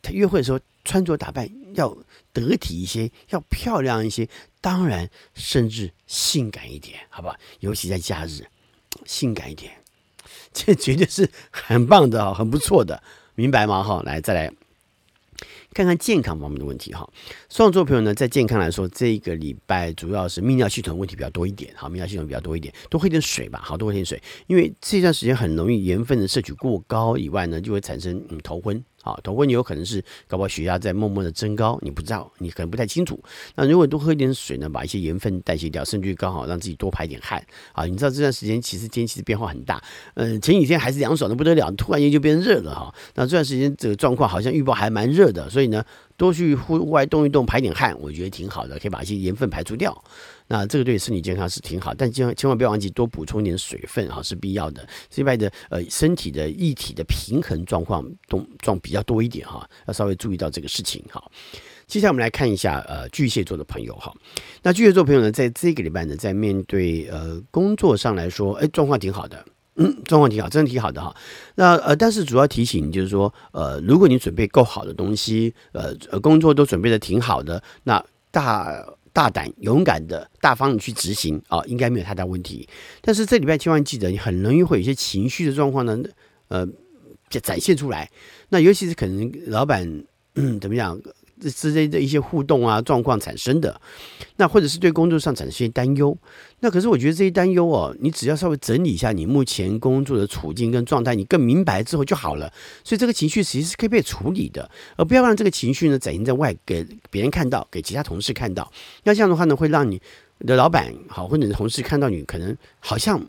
他约会的时候穿着打扮要得体一些，要漂亮一些，当然甚至性感一点，好不好？尤其在假日，性感一点，这绝对是很棒的啊，很不错的。明白吗？哈，来再来看看健康方面的问题哈。双子座朋友呢，在健康来说，这个礼拜主要是泌尿系统问题比较多一点，好，泌尿系统比较多一点，多喝一点水吧，好，多喝点水，因为这段时间很容易盐分的摄取过高以外呢，就会产生嗯头昏。好，头昏你有可能是搞不好血压在默默的增高，你不知道，你可能不太清楚。那如果多喝一点水呢，把一些盐分代谢掉，甚至于刚好让自己多排点汗。啊，你知道这段时间其实天气的变化很大，嗯，前几天还是凉爽的不得了，突然间就变热了哈。那这段时间这个状况好像预报还蛮热的，所以呢，多去户外动一动，排点汗，我觉得挺好的，可以把一些盐分排除掉。那这个对身体健康是挺好，但千万千万不要忘记多补充一点水分啊，是必要的。另外的呃，身体的一体的平衡状况动状比较多一点哈，要稍微注意到这个事情哈。接下来我们来看一下呃巨蟹座的朋友哈，那巨蟹座朋友呢，在这个礼拜呢，在面对呃工作上来说，哎，状况挺好的，嗯，状况挺好，真的挺好的哈。那呃，但是主要提醒就是说，呃，如果你准备够好的东西，呃呃，工作都准备的挺好的，那大。大胆勇敢的大方的去执行啊，应该没有太大问题。但是这礼拜千万记得，你很容易会有一些情绪的状况呢，呃，就展现出来。那尤其是可能老板，嗯，怎么讲？之间的一些互动啊状况产生的，那或者是对工作上产生一些担忧，那可是我觉得这些担忧哦，你只要稍微整理一下你目前工作的处境跟状态，你更明白之后就好了。所以这个情绪其实是可以被处理的，而不要让这个情绪呢展现在外，给别人看到，给其他同事看到。那这样的话呢，会让你的老板好或者你的同事看到你可能好像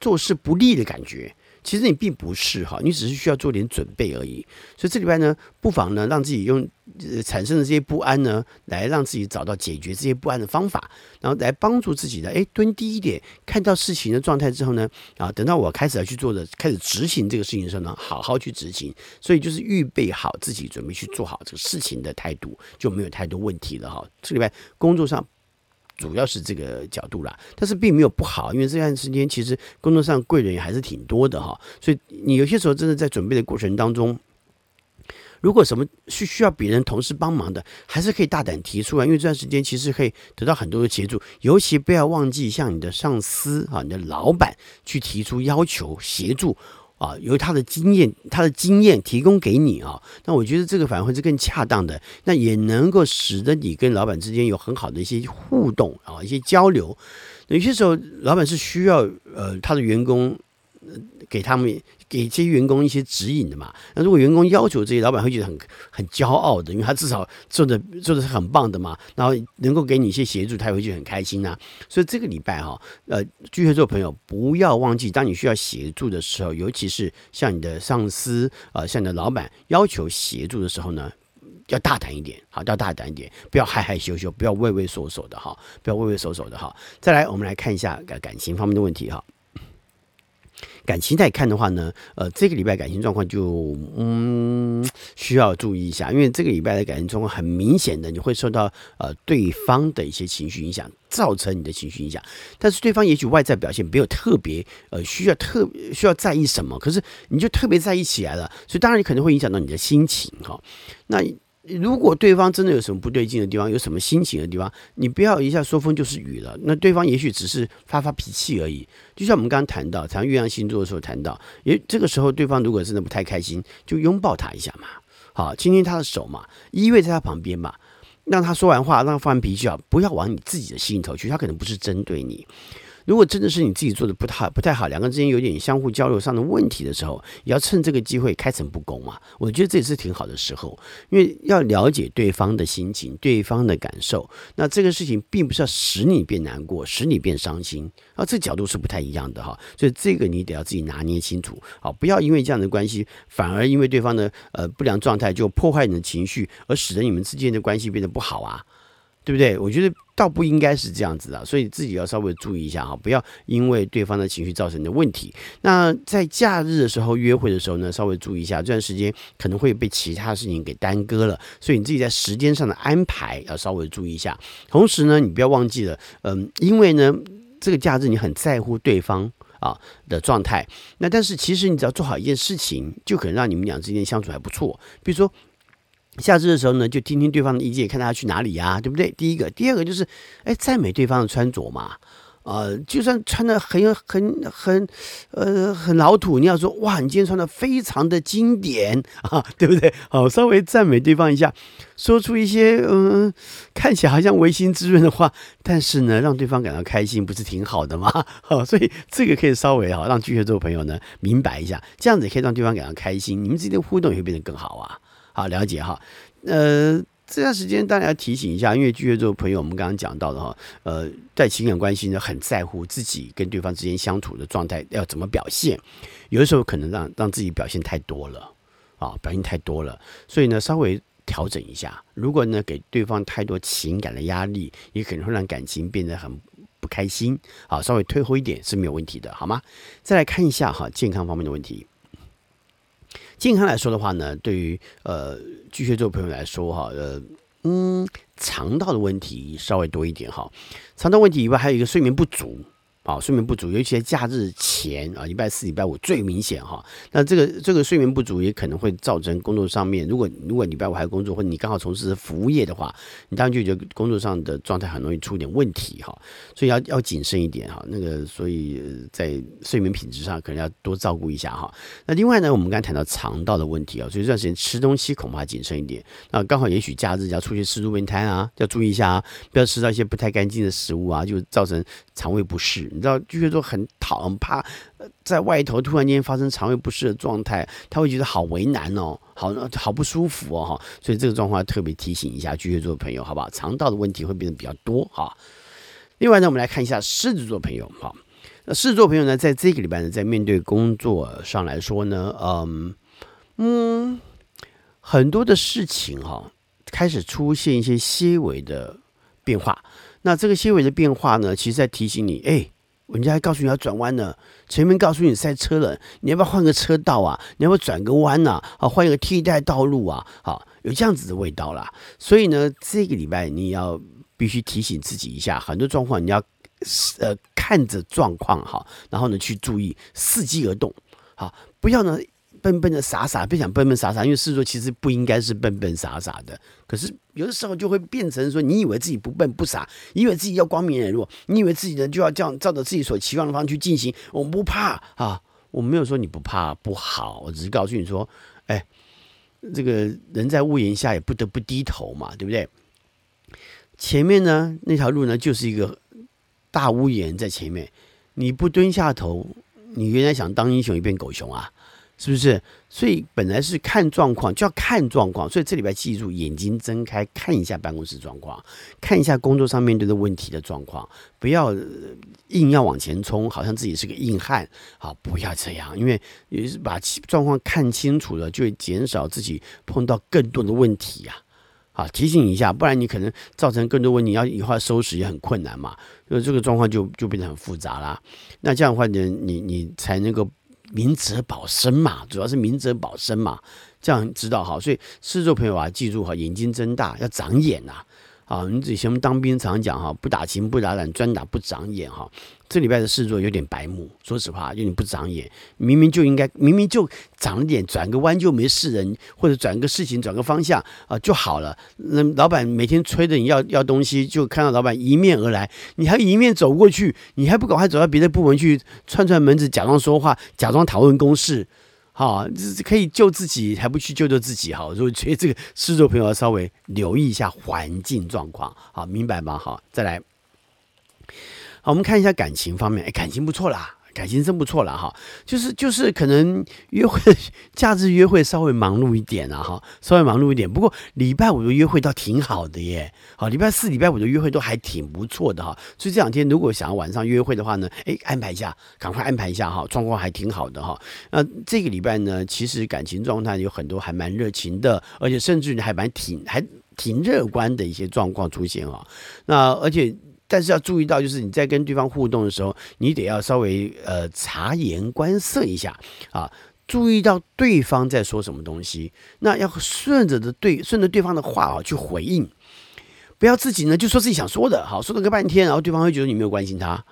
做事不利的感觉。其实你并不是哈，你只是需要做点准备而已。所以这礼拜呢，不妨呢，让自己用呃产生的这些不安呢，来让自己找到解决这些不安的方法，然后来帮助自己的。哎，蹲低一点，看到事情的状态之后呢，啊，等到我开始要去做的，开始执行这个事情的时候呢，好好去执行。所以就是预备好自己准备去做好这个事情的态度，就没有太多问题了哈。这礼拜工作上。主要是这个角度啦，但是并没有不好，因为这段时间其实工作上贵人也还是挺多的哈，所以你有些时候真的在准备的过程当中，如果什么是需要别人同事帮忙的，还是可以大胆提出来，因为这段时间其实可以得到很多的协助，尤其不要忘记向你的上司啊、你的老板去提出要求协助。啊，由他的经验，他的经验提供给你啊，那我觉得这个反而会是更恰当的，那也能够使得你跟老板之间有很好的一些互动啊，一些交流。有些时候，老板是需要呃他的员工。给他们给这些员工一些指引的嘛。那如果员工要求这些，老板会觉得很很骄傲的，因为他至少做的做的是很棒的嘛。然后能够给你一些协助，他也会觉得很开心呐、啊。所以这个礼拜哈，呃，巨蟹座朋友不要忘记，当你需要协助的时候，尤其是向你的上司、呃，向你的老板要求协助的时候呢，要大胆一点，好，要大胆一点，不要害害羞羞，不要畏畏缩缩的哈，不要畏畏缩缩的哈。再来，我们来看一下感感情方面的问题哈。感情来看的话呢，呃，这个礼拜感情状况就嗯需要注意一下，因为这个礼拜的感情状况很明显的，你会受到呃对方的一些情绪影响，造成你的情绪影响。但是对方也许外在表现没有特别呃需要特需要在意什么，可是你就特别在意起来了，所以当然你可能会影响到你的心情哈、那。如果对方真的有什么不对劲的地方，有什么心情的地方，你不要一下说风就是雨了。那对方也许只是发发脾气而已。就像我们刚刚谈到谈月亮星座的时候谈到，也这个时候对方如果真的不太开心，就拥抱他一下嘛，好，亲亲他的手嘛，依偎在他旁边嘛，让他说完话，让他发完脾气啊，不要往你自己的心里头去，他可能不是针对你。如果真的是你自己做的不太不太好，两个人之间有点相互交流上的问题的时候，也要趁这个机会开诚布公嘛。我觉得这也是挺好的时候，因为要了解对方的心情、对方的感受。那这个事情并不是要使你变难过、使你变伤心啊，这角度是不太一样的哈。所以这个你得要自己拿捏清楚，啊，不要因为这样的关系，反而因为对方的呃不良状态就破坏你的情绪，而使得你们之间的关系变得不好啊。对不对？我觉得倒不应该是这样子的，所以自己要稍微注意一下哈，不要因为对方的情绪造成的问题。那在假日的时候约会的时候呢，稍微注意一下，这段时间可能会被其他事情给耽搁了，所以你自己在时间上的安排要稍微注意一下。同时呢，你不要忘记了，嗯，因为呢，这个假日你很在乎对方啊的状态，那但是其实你只要做好一件事情，就可能让你们俩之间相处还不错，比如说。下次的时候呢，就听听对方的意见，看他要去哪里呀，对不对？第一个，第二个就是，哎，赞美对方的穿着嘛，呃，就算穿的很有很很，呃，很老土，你要说哇，你今天穿的非常的经典 啊，对不对？好，稍微赞美对方一下，说出一些嗯，看起来好像违心滋润的话，但是呢，让对方感到开心，不是挺好的吗？好，所以这个可以稍微哈，让巨蟹座朋友呢明白一下，这样子可以让对方感到开心，你们之间的互动也会变得更好啊。好，了解哈，呃，这段时间当然要提醒一下，因为巨蟹座朋友，我们刚刚讲到的哈，呃，在情感关系呢，很在乎自己跟对方之间相处的状态要怎么表现，有的时候可能让让自己表现太多了啊，表现太多了，所以呢，稍微调整一下。如果呢，给对方太多情感的压力，也可能会让感情变得很不开心。好，稍微退后一点是没有问题的，好吗？再来看一下哈，健康方面的问题。健康来说的话呢，对于呃巨蟹座朋友来说哈，呃嗯，肠道的问题稍微多一点哈。肠道问题以外，还有一个睡眠不足。好，睡眠不足，尤其在假日前啊，礼拜四、礼拜五最明显哈。那这个这个睡眠不足也可能会造成工作上面，如果如果礼拜五还工作，或者你刚好从事服务业的话，你当然就觉得工作上的状态很容易出点问题哈。所以要要谨慎一点哈。那个，所以在睡眠品质上可能要多照顾一下哈。那另外呢，我们刚才谈到肠道的问题啊，所以这段时间吃东西恐怕谨慎一点。那刚好也许假日要出去吃路边摊啊，要注意一下啊，不要吃到一些不太干净的食物啊，就造成肠胃不适。你知道巨蟹座很讨很怕，在外头突然间发生肠胃不适的状态，他会觉得好为难哦，好好不舒服哦哈，所以这个状况要特别提醒一下巨蟹座朋友，好不好？肠道的问题会变得比较多哈。另外呢，我们来看一下狮子座朋友哈，那狮子座朋友呢，在这个礼拜呢，在面对工作上来说呢，嗯嗯，很多的事情哈，开始出现一些些微的变化。那这个些微的变化呢，其实在提醒你，哎，人家还告诉你要转弯呢，前面告诉你塞车了，你要不要换个车道啊？你要不要转个弯呐？啊，换一个替代道路啊？好，有这样子的味道啦。所以呢，这个礼拜你要必须提醒自己一下，很多状况你要呃看着状况哈，然后呢去注意，伺机而动，好，不要呢。笨笨的傻傻，别想笨笨傻傻，因为狮子座其实不应该是笨笨傻傻的。可是有的时候就会变成说，你以为自己不笨不傻，你以为自己要光明磊落，你以为自己呢就要这样照着自己所期望的方式去进行。我们不怕啊，我没有说你不怕不好，我只是告诉你说，哎，这个人在屋檐下也不得不低头嘛，对不对？前面呢那条路呢就是一个大屋檐在前面，你不蹲下头，你原来想当英雄，也变狗熊啊。是不是？所以本来是看状况，就要看状况。所以这礼拜记住，眼睛睁开，看一下办公室状况，看一下工作上面对的问题的状况，不要硬要往前冲，好像自己是个硬汉。好，不要这样，因为也是把状况看清楚了，就会减少自己碰到更多的问题呀。啊，提醒一下，不然你可能造成更多问题，要以后要收拾也很困难嘛。那这个状况就就变得很复杂啦。那这样的话呢，你你才能够明哲保身嘛，主要是明哲保身嘛，这样知道哈。所以，狮子座朋友啊，记住哈，眼睛睁大，要长眼呐。啊，啊你以前当兵常讲哈，不打勤不打懒，专打不长眼哈。这礼拜的事做有点白目，说实话有点不长眼。明明就应该，明明就长一点，转个弯就没事人，或者转个事情，转个方向啊就好了。那老板每天催着你要要东西，就看到老板迎面而来，你还迎面走过去，你还不赶快走到别的部门去串串门子，假装说话，假装讨论公事。好，这可以救自己，还不去救救自己？哈，所以觉得这个狮子座朋友要稍微留意一下环境状况，好，明白吗？好，再来，好，我们看一下感情方面，哎，感情不错啦。感情真不错了哈，就是就是可能约会假日约会稍微忙碌一点啊哈，稍微忙碌一点。不过礼拜五的约会倒挺好的耶，好，礼拜四、礼拜五的约会都还挺不错的哈。所以这两天如果想要晚上约会的话呢，哎，安排一下，赶快安排一下哈，状况还挺好的哈。那这个礼拜呢，其实感情状态有很多还蛮热情的，而且甚至还蛮挺还挺乐观的一些状况出现啊。那而且。但是要注意到，就是你在跟对方互动的时候，你得要稍微呃察言观色一下啊，注意到对方在说什么东西，那要顺着的对顺着对方的话啊去回应，不要自己呢就说自己想说的，好说了个半天，然后对方会觉得你没有关心他。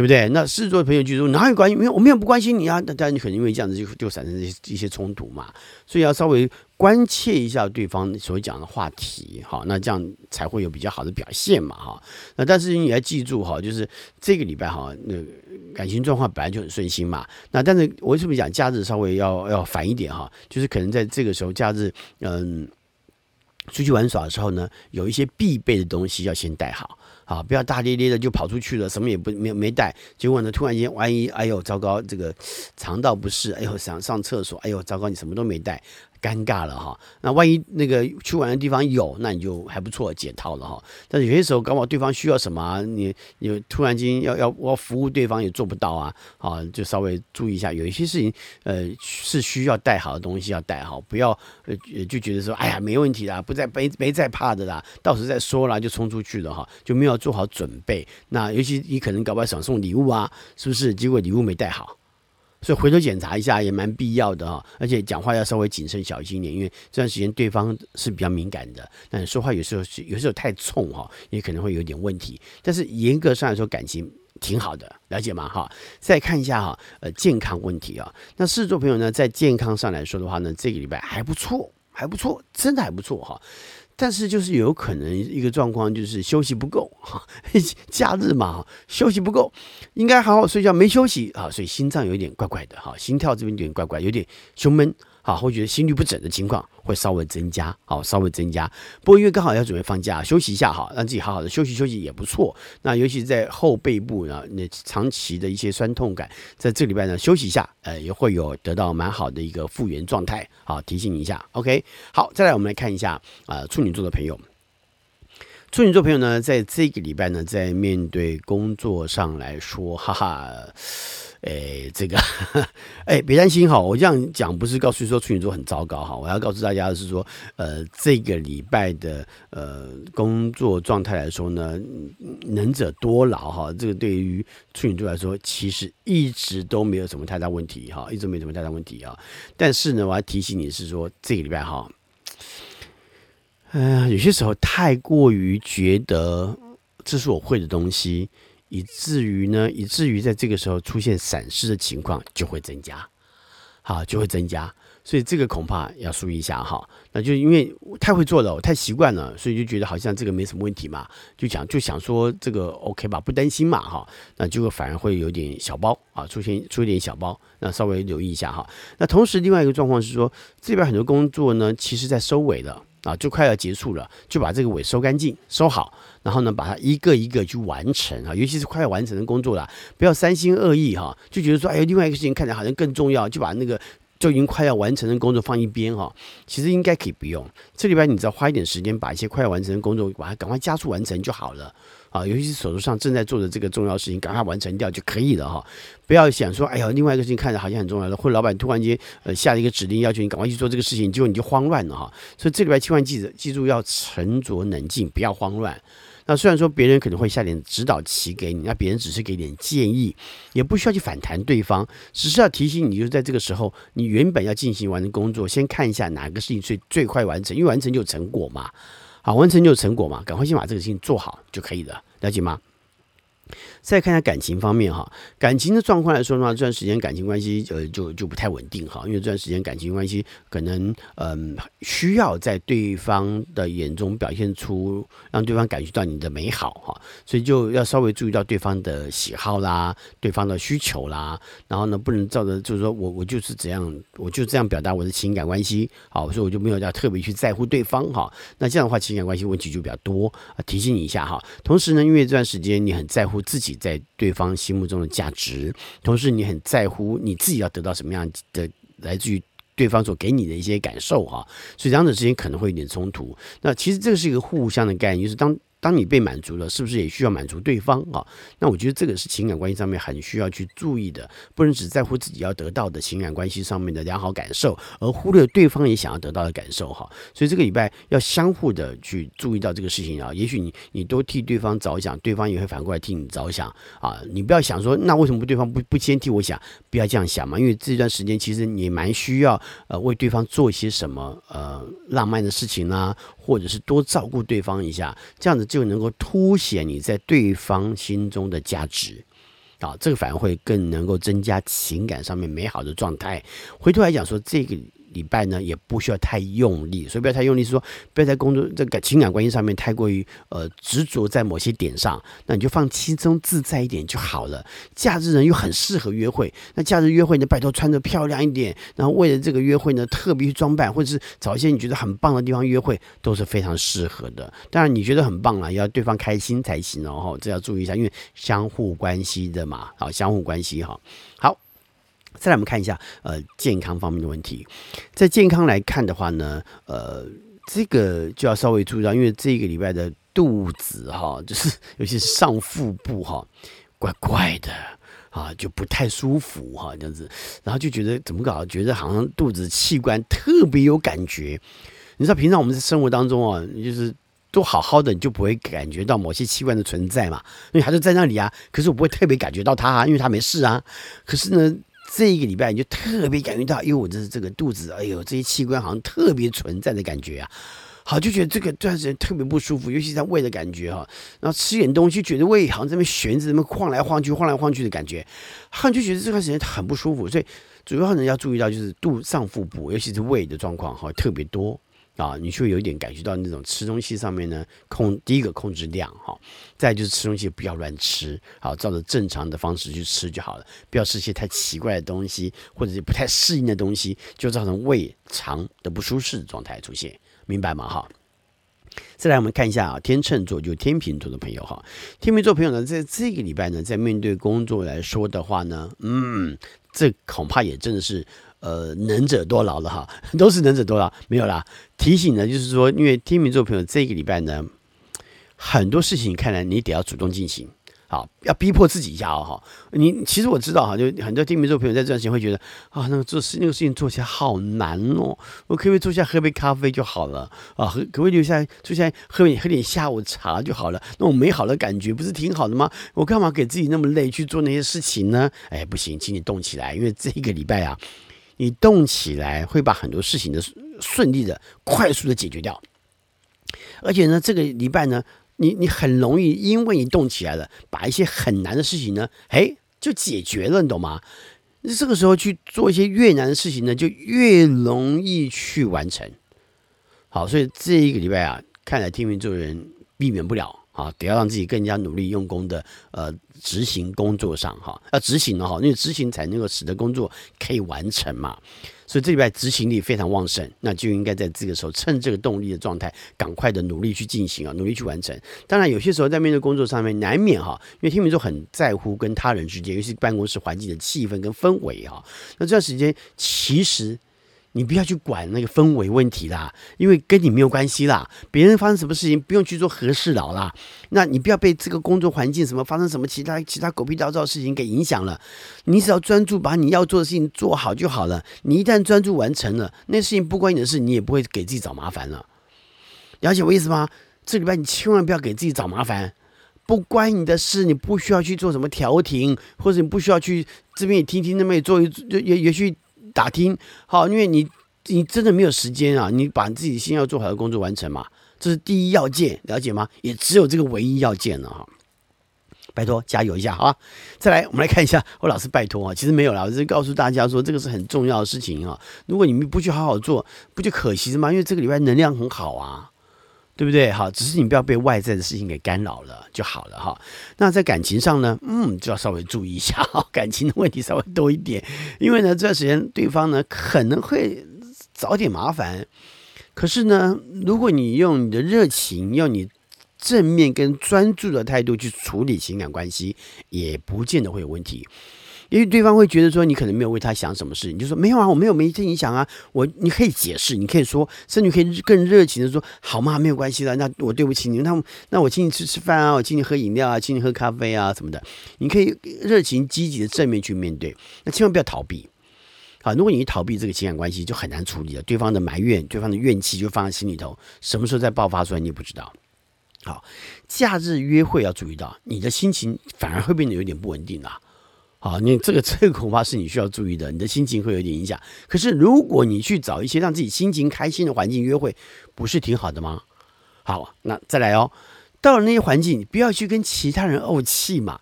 对不对？那狮子座的朋友就说哪有关系？没有，我没有不关心你啊。那但你可能因为这样子就就产生一些一些冲突嘛。所以要稍微关切一下对方所讲的话题，好，那这样才会有比较好的表现嘛，哈。那但是你要记住哈，就是这个礼拜哈，那感情状况本来就很顺心嘛。那但是我为什么讲假日稍微要要烦一点哈？就是可能在这个时候假日，嗯，出去玩耍的时候呢，有一些必备的东西要先带好。啊，不要大咧咧的就跑出去了，什么也不没没带，结果呢，突然间万一，哎呦，糟糕，这个肠道不适，哎呦，想上厕所，哎呦，糟糕，你什么都没带。尴尬了哈，那万一那个去玩的地方有，那你就还不错，解套了哈。但是有些时候，搞不好对方需要什么，你你突然间要要要服务对方也做不到啊，啊，就稍微注意一下，有一些事情呃是需要带好的东西要带好，不要呃就觉得说哎呀没问题啦，不再没没再怕的啦，到时再说啦就冲出去了哈，就没有做好准备。那尤其你可能搞不好想送礼物啊，是不是？结果礼物没带好。所以回头检查一下也蛮必要的哈，而且讲话要稍微谨慎小心一点，因为这段时间对方是比较敏感的，但说话有时候有时候太冲哈，也可能会有点问题。但是严格上来说，感情挺好的，了解吗？哈，再看一下哈，呃，健康问题啊，那狮子座朋友呢，在健康上来说的话呢，这个礼拜还不错，还不错，真的还不错哈。但是就是有可能一个状况，就是休息不够哈，假日嘛，休息不够，应该好好睡觉，没休息啊，所以心脏有点怪怪的哈，心跳这边有点怪怪，有点胸闷。好，会觉得心律不整的情况会稍微增加，好，稍微增加。不过因为刚好要准备放假，休息一下，哈，让自己好好的休息休息也不错。那尤其是在后背部呢，那长期的一些酸痛感，在这礼拜呢休息一下，呃，也会有得到蛮好的一个复原状态。好，提醒你一下，OK。好，再来我们来看一下啊、处女座的朋友，处女座朋友呢，在这个礼拜呢，在面对工作上来说，哈哈。哎，这个，哎，别担心哈，我这样讲不是告诉说处女座很糟糕哈，我要告诉大家的是说，呃，这个礼拜的呃工作状态来说呢，能者多劳哈，这个对于处女座来说，其实一直都没有什么太大问题哈，一直没什么太大问题啊。但是呢，我要提醒你是说，这个礼拜哈，哎呀，有些时候太过于觉得这是我会的东西。以至于呢，以至于在这个时候出现闪失的情况就会增加，好，就会增加，所以这个恐怕要注意一下哈。那就因为太会做了，我太习惯了，所以就觉得好像这个没什么问题嘛，就讲就想说这个 OK 吧，不担心嘛哈。那就反而会有点小包啊，出现出一点小包，那稍微留意一下哈。那同时另外一个状况是说，这边很多工作呢，其实在收尾了。啊，就快要结束了，就把这个尾收干净、收好，然后呢，把它一个一个去完成啊。尤其是快要完成的工作了，不要三心二意哈，就觉得说，哎，另外一个事情看起来好像更重要，就把那个就已经快要完成的工作放一边哈。其实应该可以不用，这里边你只要花一点时间，把一些快要完成的工作，把它赶快加速完成就好了。啊，尤其是手头上正在做的这个重要事情，赶快完成掉就可以了哈。不要想说，哎呀，另外一个事情看着好像很重要的，或者老板突然间呃下了一个指令，要求你赶快去做这个事情，结果你就慌乱了哈。所以这里边千万记得记住要沉着冷静，不要慌乱。那虽然说别人可能会下点指导棋给你，那别人只是给点建议，也不需要去反弹对方，只是要提醒你，就是在这个时候，你原本要进行完的工作，先看一下哪个事情最最快完成，因为完成就有成果嘛。好，完成就有成果嘛，赶快先把这个事情做好就可以了，了解吗？再看一下感情方面哈，感情的状况来说的话，这段时间感情关系呃就就不太稳定哈，因为这段时间感情关系可能嗯、需要在对方的眼中表现出让对方感觉到你的美好哈，所以就要稍微注意到对方的喜好啦，对方的需求啦，然后呢不能照着就是说我我就是怎样我就这样表达我的情感关系好，所以我就没有要特别去在乎对方哈，那这样的话情感关系问题就比较多啊，提醒你一下哈，同时呢因为这段时间你很在乎自己。在对方心目中的价值，同时你很在乎你自己要得到什么样的来自于对方所给你的一些感受哈，所以两者之间可能会有点冲突。那其实这个是一个互相的概念，就是当。当你被满足了，是不是也需要满足对方啊？那我觉得这个是情感关系上面很需要去注意的，不能只在乎自己要得到的情感关系上面的良好感受，而忽略对方也想要得到的感受哈。所以这个礼拜要相互的去注意到这个事情啊。也许你你多替对方着想，对方也会反过来替你着想啊。你不要想说，那为什么不对方不不先替我想？不要这样想嘛，因为这段时间其实你蛮需要呃为对方做一些什么呃浪漫的事情、啊？或者是多照顾对方一下，这样子就能够凸显你在对方心中的价值，啊，这个反而会更能够增加情感上面美好的状态。回头来讲说这个。礼拜呢也不需要太用力，所以不要太用力，是说不要在工作这个情感关系上面太过于呃执着在某些点上，那你就放轻松自在一点就好了。假日呢又很适合约会，那假日约会呢，拜托穿得漂亮一点，然后为了这个约会呢特别去装扮，或者是找一些你觉得很棒的地方约会，都是非常适合的。当然你觉得很棒了，要对方开心才行哦，这要注意一下，因为相互关系的嘛，好，相互关系哈，好。再来，我们看一下，呃，健康方面的问题。在健康来看的话呢，呃，这个就要稍微注意到，因为这个礼拜的肚子哈，就是尤其是上腹部哈，怪怪的啊，就不太舒服哈，这样子，然后就觉得怎么搞，觉得好像肚子器官特别有感觉。你知道，平常我们在生活当中啊，就是都好好的，你就不会感觉到某些器官的存在嘛，因为它就在那里啊。可是我不会特别感觉到它，啊因为它没事啊。可是呢。这一个礼拜你就特别感觉到，因为，我这是这个肚子，哎呦，这些器官好像特别存在的感觉啊，好，就觉得这个这段时间特别不舒服，尤其在胃的感觉哈，然后吃点东西，觉得胃好像在那边悬着，那么晃来晃去，晃来晃去的感觉，好像就觉得这段时间很不舒服，所以主要人要注意到就是肚上腹部，尤其是胃的状况哈，特别多。啊，你就有一点感觉到那种吃东西上面呢，控第一个控制量哈，再就是吃东西不要乱吃，好，照着正常的方式去吃就好了，不要吃些太奇怪的东西或者是不太适应的东西，就造成胃肠的不舒适的状态出现，明白吗？哈，再来我们看一下啊，天秤座就天秤座的朋友哈，天秤座朋友呢，在这个礼拜呢，在面对工作来说的话呢，嗯，这恐怕也真的是。呃，能者多劳了哈，都是能者多劳，没有啦。提醒呢，就是说，因为天秤座朋友这个礼拜呢，很多事情看来你得要主动进行。好，要逼迫自己一下哦，哈。你其实我知道哈，就很多天秤座朋友在这段时间会觉得啊，那个做事那个事情做起来好难哦。我可不可以坐下喝杯咖啡就好了啊？可可不可以留下来坐下来喝点喝点下午茶就好了？那种美好的感觉不是挺好的吗？我干嘛给自己那么累去做那些事情呢？哎，不行，请你动起来，因为这个礼拜啊，你动起来会把很多事情的顺利的、快速的解决掉。而且呢，这个礼拜呢。你你很容易，因为你动起来了，把一些很难的事情呢，哎，就解决了，你懂吗？那这个时候去做一些越难的事情呢，就越容易去完成。好，所以这一个礼拜啊，看来天秤座人避免不了啊，得要让自己更加努力用功的，呃，执行工作上哈，要执行了哈，因为执行才能够使得工作可以完成嘛。所以这礼拜执行力非常旺盛，那就应该在这个时候趁这个动力的状态，赶快的努力去进行啊，努力去完成。当然，有些时候在面对工作上面，难免哈，因为天秤座很在乎跟他人之间，尤其办公室环境的气氛跟氛围哈。那这段时间其实你不要去管那个氛围问题啦，因为跟你没有关系啦。别人发生什么事情，不用去做和事佬啦。那你不要被这个工作环境什么发生什么其他其他狗屁倒灶事情给影响了。你只要专注把你要做的事情做好就好了。你一旦专注完成了，那事情不关你的事，你也不会给自己找麻烦了。了解我意思吗？这礼拜你千万不要给自己找麻烦，不关你的事，你不需要去做什么调停，或者你不需要去这边也听听，那边也做一也也去。打听好，因为你你真的没有时间啊！你把自己先要做好的工作完成嘛，这是第一要件，了解吗？也只有这个唯一要件了哈。拜托，加油一下好吧？再来，我们来看一下，我老是拜托啊，其实没有啦，我是告诉大家说这个是很重要的事情啊。如果你们不去好好做，不就可惜了吗？因为这个礼拜能量很好啊。对不对？好，只是你不要被外在的事情给干扰了就好了哈。那在感情上呢，嗯，就要稍微注意一下，感情的问题稍微多一点，因为呢这段时间对方呢可能会找点麻烦。可是呢，如果你用你的热情，用你正面跟专注的态度去处理情感关系，也不见得会有问题。因为对方会觉得说你可能没有为他想什么事，你就说没有啊，我没有没这影响啊，我你可以解释，你可以说，甚至可以更热情的说，好吗？没有关系的，那我对不起你，那那我请你吃吃饭啊，我请你喝饮料啊，请你喝咖啡啊什么的，你可以热情积极的正面去面对，那千万不要逃避。好，如果你一逃避这个情感关系，就很难处理了，对方的埋怨，对方的怨气就放在心里头，什么时候再爆发出来你也不知道。好，假日约会要注意到，你的心情反而会变得有点不稳定了。好，你这个这个恐怕是你需要注意的，你的心情会有点影响。可是如果你去找一些让自己心情开心的环境约会，不是挺好的吗？好，那再来哦，到了那些环境，你不要去跟其他人怄气嘛。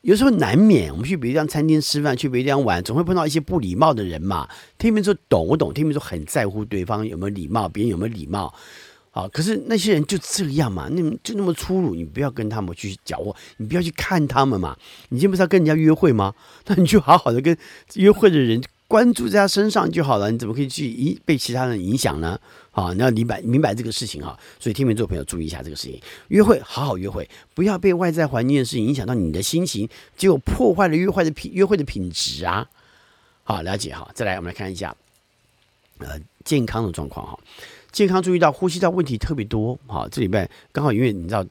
有时候难免，我们去别地方餐厅吃饭，去别的地方玩，总会碰到一些不礼貌的人嘛。听别人说懂我懂，听别人说很在乎对方有没有礼貌，别人有没有礼貌。好，可是那些人就这样嘛，那就那么粗鲁，你不要跟他们去搅和，你不要去看他们嘛。你今天不是要跟人家约会吗？那你就好好的跟约会的人关注在他身上就好了。你怎么可以去一被其他人影响呢？好，你要明白明白这个事情哈。所以天秤座朋友注意一下这个事情，约会好好约会，不要被外在环境的事影响到你的心情，结果破坏了约会的品约会的品质啊。好，了解哈。再来，我们来看一下，呃，健康的状况哈。健康注意到呼吸道问题特别多，哈，这礼拜刚好因为你知道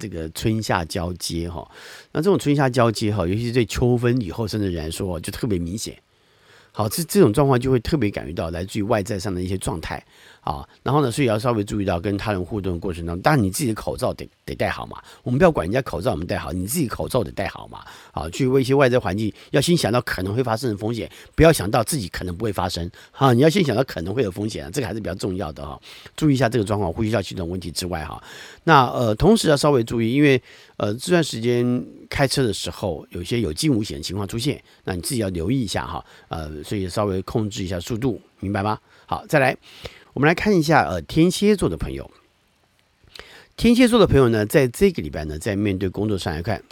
这个春夏交接哈，那这种春夏交接哈，尤其是对秋分以后甚至人来说，就特别明显。好，这这种状况就会特别感觉到来自于外在上的一些状态。啊，然后呢，所以要稍微注意到跟他人互动的过程当中，当然你自己的口罩得得戴好嘛。我们不要管人家口罩我们戴好，你自己口罩得戴好嘛。啊，去为一些外在环境，要先想到可能会发生的风险，不要想到自己可能不会发生。哈，你要先想到可能会有风险，这个还是比较重要的哈。注意一下这个状况，呼吸道系统问题之外哈，那呃，同时要稍微注意，因为呃这段时间开车的时候，有些有惊无险的情况出现，那你自己要留意一下哈。呃，所以稍微控制一下速度，明白吗？好，再来。我们来看一下，呃，天蝎座的朋友，天蝎座的朋友呢，在这个礼拜呢，在面对工作上来看，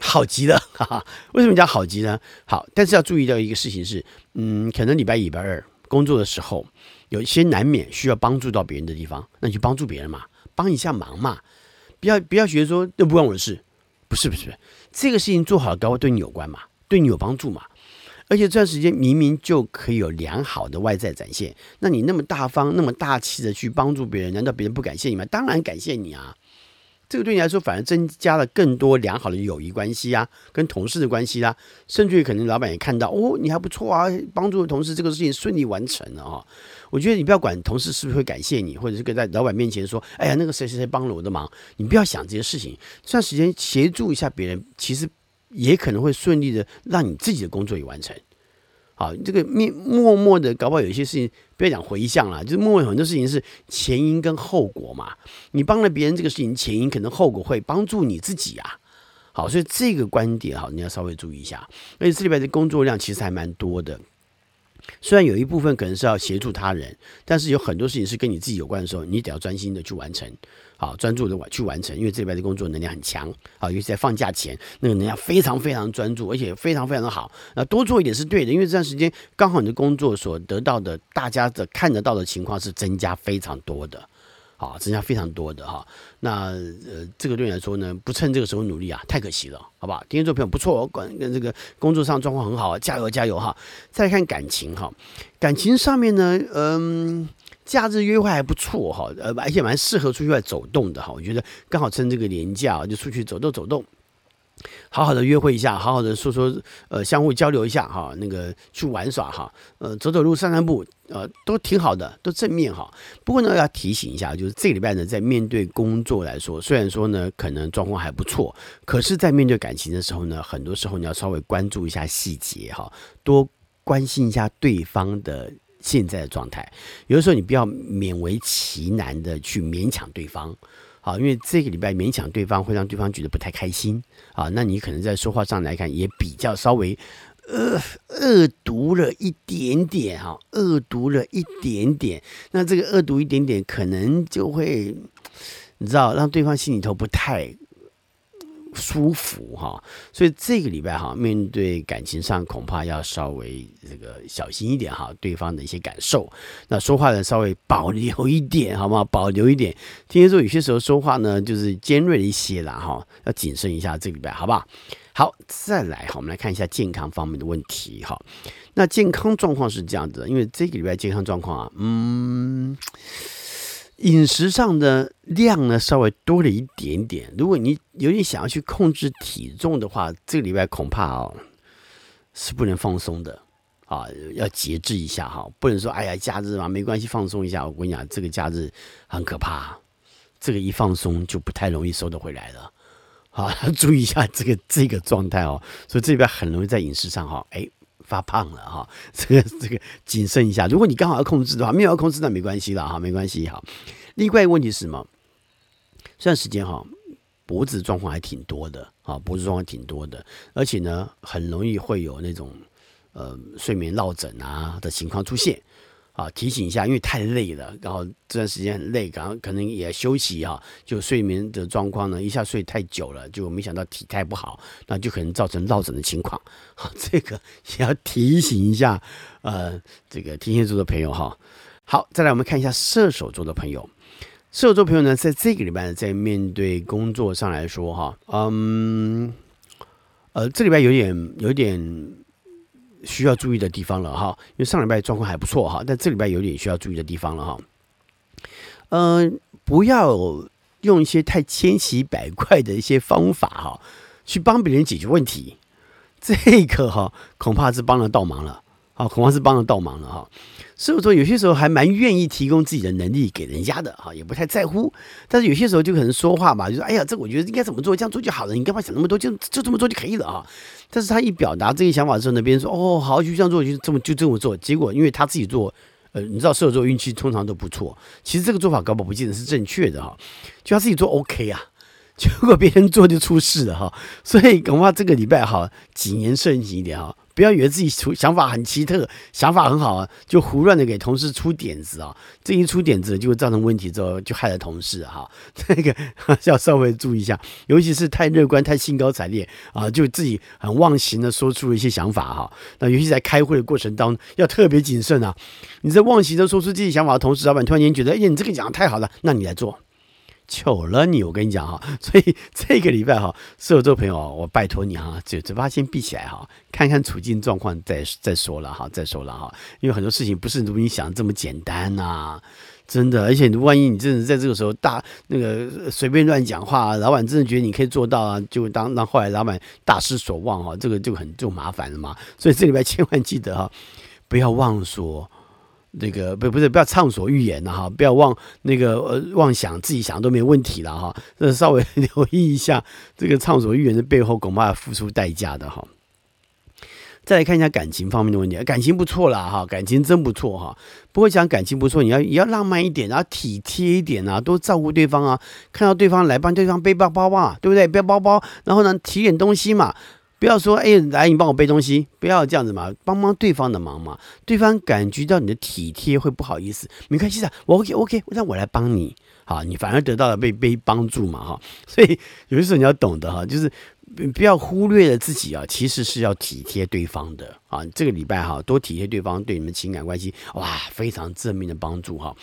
好极了，哈哈。为什么叫好极呢？好，但是要注意到一个事情是，嗯，可能礼拜一、礼拜二工作的时候，有一些难免需要帮助到别人的地方，那你就帮助别人嘛，帮一下忙嘛，不要不要觉得说都不关我的事，不是不是不是，这个事情做好了，刚好对你有关嘛，对你有帮助嘛。而且这段时间明明就可以有良好的外在展现，那你那么大方、那么大气的去帮助别人，难道别人不感谢你吗？当然感谢你啊！这个对你来说反而增加了更多良好的友谊关系啊，跟同事的关系、啊，甚至于可能老板也看到哦，你还不错啊，帮助同事这个事情顺利完成了啊。我觉得你不要管同事是不是会感谢你，或者是跟在老板面前说，哎呀，那个谁谁谁帮了我的忙，你不要想这些事情，这段时间协助一下别人，其实。也可能会顺利的让你自己的工作也完成。好，这个面默默的，搞不好有一些事情，不要讲回向了，就是默默很多事情是前因跟后果嘛。你帮了别人这个事情，前因可能后果会帮助你自己啊。好，所以这个观点哈，你要稍微注意一下。而且这里边的工作量其实还蛮多的。虽然有一部分可能是要协助他人，但是有很多事情是跟你自己有关的时候，你得要专心的去完成，好，专注的去完成，因为这边的工作能量很强，好，尤其在放假前，那个能量非常非常专注，而且非常非常的好。那多做一点是对的，因为这段时间刚好你的工作所得到的，大家的看得到的情况是增加非常多的。好，增加非常多的哈。那呃，这个对你来说呢，不趁这个时候努力啊，太可惜了，好不好？天蝎座朋友不错，哦管跟这个工作上状况很好，加油加油哈。再看感情哈，感情上面呢，嗯，假日约会还不错哈，呃，而且蛮适合出去外走动的哈。我觉得刚好趁这个年假就出去走动走动。好好的约会一下，好好的说说，呃，相互交流一下哈，那个去玩耍哈，呃，走走路、散散步，呃，都挺好的，都正面哈。不过呢，要提醒一下，就是这个礼拜呢，在面对工作来说，虽然说呢，可能状况还不错，可是，在面对感情的时候呢，很多时候你要稍微关注一下细节哈，多关心一下对方的现在的状态。有的时候，你不要勉为其难的去勉强对方。好，因为这个礼拜勉强对方会让对方觉得不太开心啊，那你可能在说话上来看也比较稍微呃恶毒了一点点哈，恶毒了一点点，那这个恶毒一点点可能就会你知道让对方心里头不太。舒服哈，所以这个礼拜哈，面对感情上恐怕要稍微这个小心一点哈，对方的一些感受，那说话呢稍微保留一点好吗？保留一点。天蝎座有些时候说话呢就是尖锐一些啦哈，要谨慎一下这个礼拜，好不好？好，再来哈，我们来看一下健康方面的问题哈。那健康状况是这样子的，因为这个礼拜健康状况啊，嗯。饮食上的量呢，稍微多了一点点。如果你有点想要去控制体重的话，这个礼拜恐怕哦是不能放松的啊，要节制一下哈，不能说哎呀假日嘛没关系放松一下。我跟你讲，这个假日很可怕，这个一放松就不太容易收得回来了。好，注意一下这个这个状态哦。所以这边很容易在饮食上哈，哎。发胖了哈，这个这个谨慎一下。如果你刚好要控制的话，没有要控制那没关系了哈，没关系哈。另外一个问题是什么？这段时间哈，脖子状况还挺多的啊，脖子状况挺多的，而且呢，很容易会有那种呃睡眠落枕啊的情况出现。啊，提醒一下，因为太累了，然后这段时间很累，然后可能也休息哈，就睡眠的状况呢，一下睡太久了，就没想到体态不好，那就可能造成落枕的情况。好，这个也要提醒一下，呃，这个天蝎座的朋友哈。好，再来我们看一下射手座的朋友，射手座朋友呢，在这个礼拜，在面对工作上来说哈，嗯，呃，这礼拜有点有点。需要注意的地方了哈，因为上礼拜状况还不错哈，但这礼拜有点需要注意的地方了哈。嗯、不要用一些太千奇百怪的一些方法哈，去帮别人解决问题，这个哈恐怕是帮了倒忙了。好，恐怕是帮了倒忙了哈。射手座，有些时候还蛮愿意提供自己的能力给人家的哈，也不太在乎。但是有些时候就可能说话吧，就说：“哎呀，这我觉得应该怎么做，这样做就好了。”你干嘛想那么多？就就这么做就可以了啊。但是他一表达这个想法的时候呢，别人说：“哦，好，就这样做，就这么就这么做。”结果因为他自己做，呃，你知道射手座运气通常都不错。其实这个做法根本不见得是正确的哈，就他自己做 OK 啊，结果别人做就出事了哈。所以恐怕这个礼拜哈，谨言慎行一点哈。不要以为自己出想法很奇特，想法很好啊，就胡乱的给同事出点子啊，这一出点子就会造成问题，之后就害了同事哈。这个 要稍微注意一下，尤其是太乐观、太兴高采烈啊，就自己很忘形的说出了一些想法哈。那尤其在开会的过程当中，要特别谨慎啊。你在忘形的说出自己想法的同时，老板突然间觉得，哎，你这个讲的太好了，那你来做。糗了你，我跟你讲哈，所以这个礼拜哈，射手座朋友，我拜托你哈，嘴嘴巴先闭起来哈，看看处境状况再再说了哈，再说了哈，因为很多事情不是如你想的这么简单呐，真的，而且万一你真的在这个时候大那个随便乱讲话，老板真的觉得你可以做到啊，就当让后来老板大失所望哈，这个就很就麻烦了嘛，所以这礼拜千万记得哈，不要妄说。那个不不是不要畅所欲言了哈，不要妄那个呃妄想自己想都没问题了哈，这稍微 留意一下这个畅所欲言的背后恐怕要付出代价的哈。再来看一下感情方面的问题，感情不错啦哈，感情真不错哈。不过讲感情不错，你要也要浪漫一点，然后体贴一点啊，多照顾对方啊，看到对方来帮对方背包包啊，对不对？背包包，然后呢提点东西嘛。不要说哎，来你帮我背东西，不要这样子嘛，帮帮对方的忙嘛，对方感觉到你的体贴会不好意思，没关系的，我 OK OK，让我来帮你，好，你反而得到了被被帮助嘛哈，所以有的时候你要懂得哈，就是不要忽略了自己啊，其实是要体贴对方的啊，这个礼拜哈多体贴对方，对你们情感关系哇非常正面的帮助哈。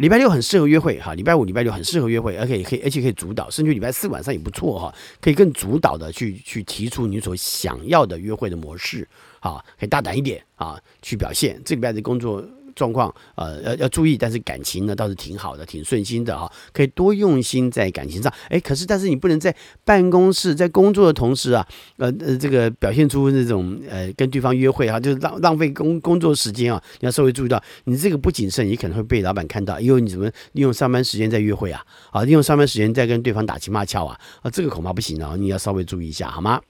礼拜六很适合约会哈，礼拜五、礼拜六很适合约会，而且可以，而且可以主导，甚至礼拜四晚上也不错哈，可以更主导的去去提出你所想要的约会的模式，啊，可以大胆一点啊，去表现。这礼拜的工作。状况呃要要注意，但是感情呢倒是挺好的，挺顺心的哈，可以多用心在感情上。哎，可是但是你不能在办公室在工作的同时啊，呃呃这个表现出那种呃跟对方约会哈，就是浪浪费工工作时间啊。你要稍微注意到，你这个不谨慎，你可能会被老板看到，因为你怎么利用上班时间在约会啊？啊，利用上班时间在跟对方打情骂俏啊？啊，这个恐怕不行啊，你要稍微注意一下好吗？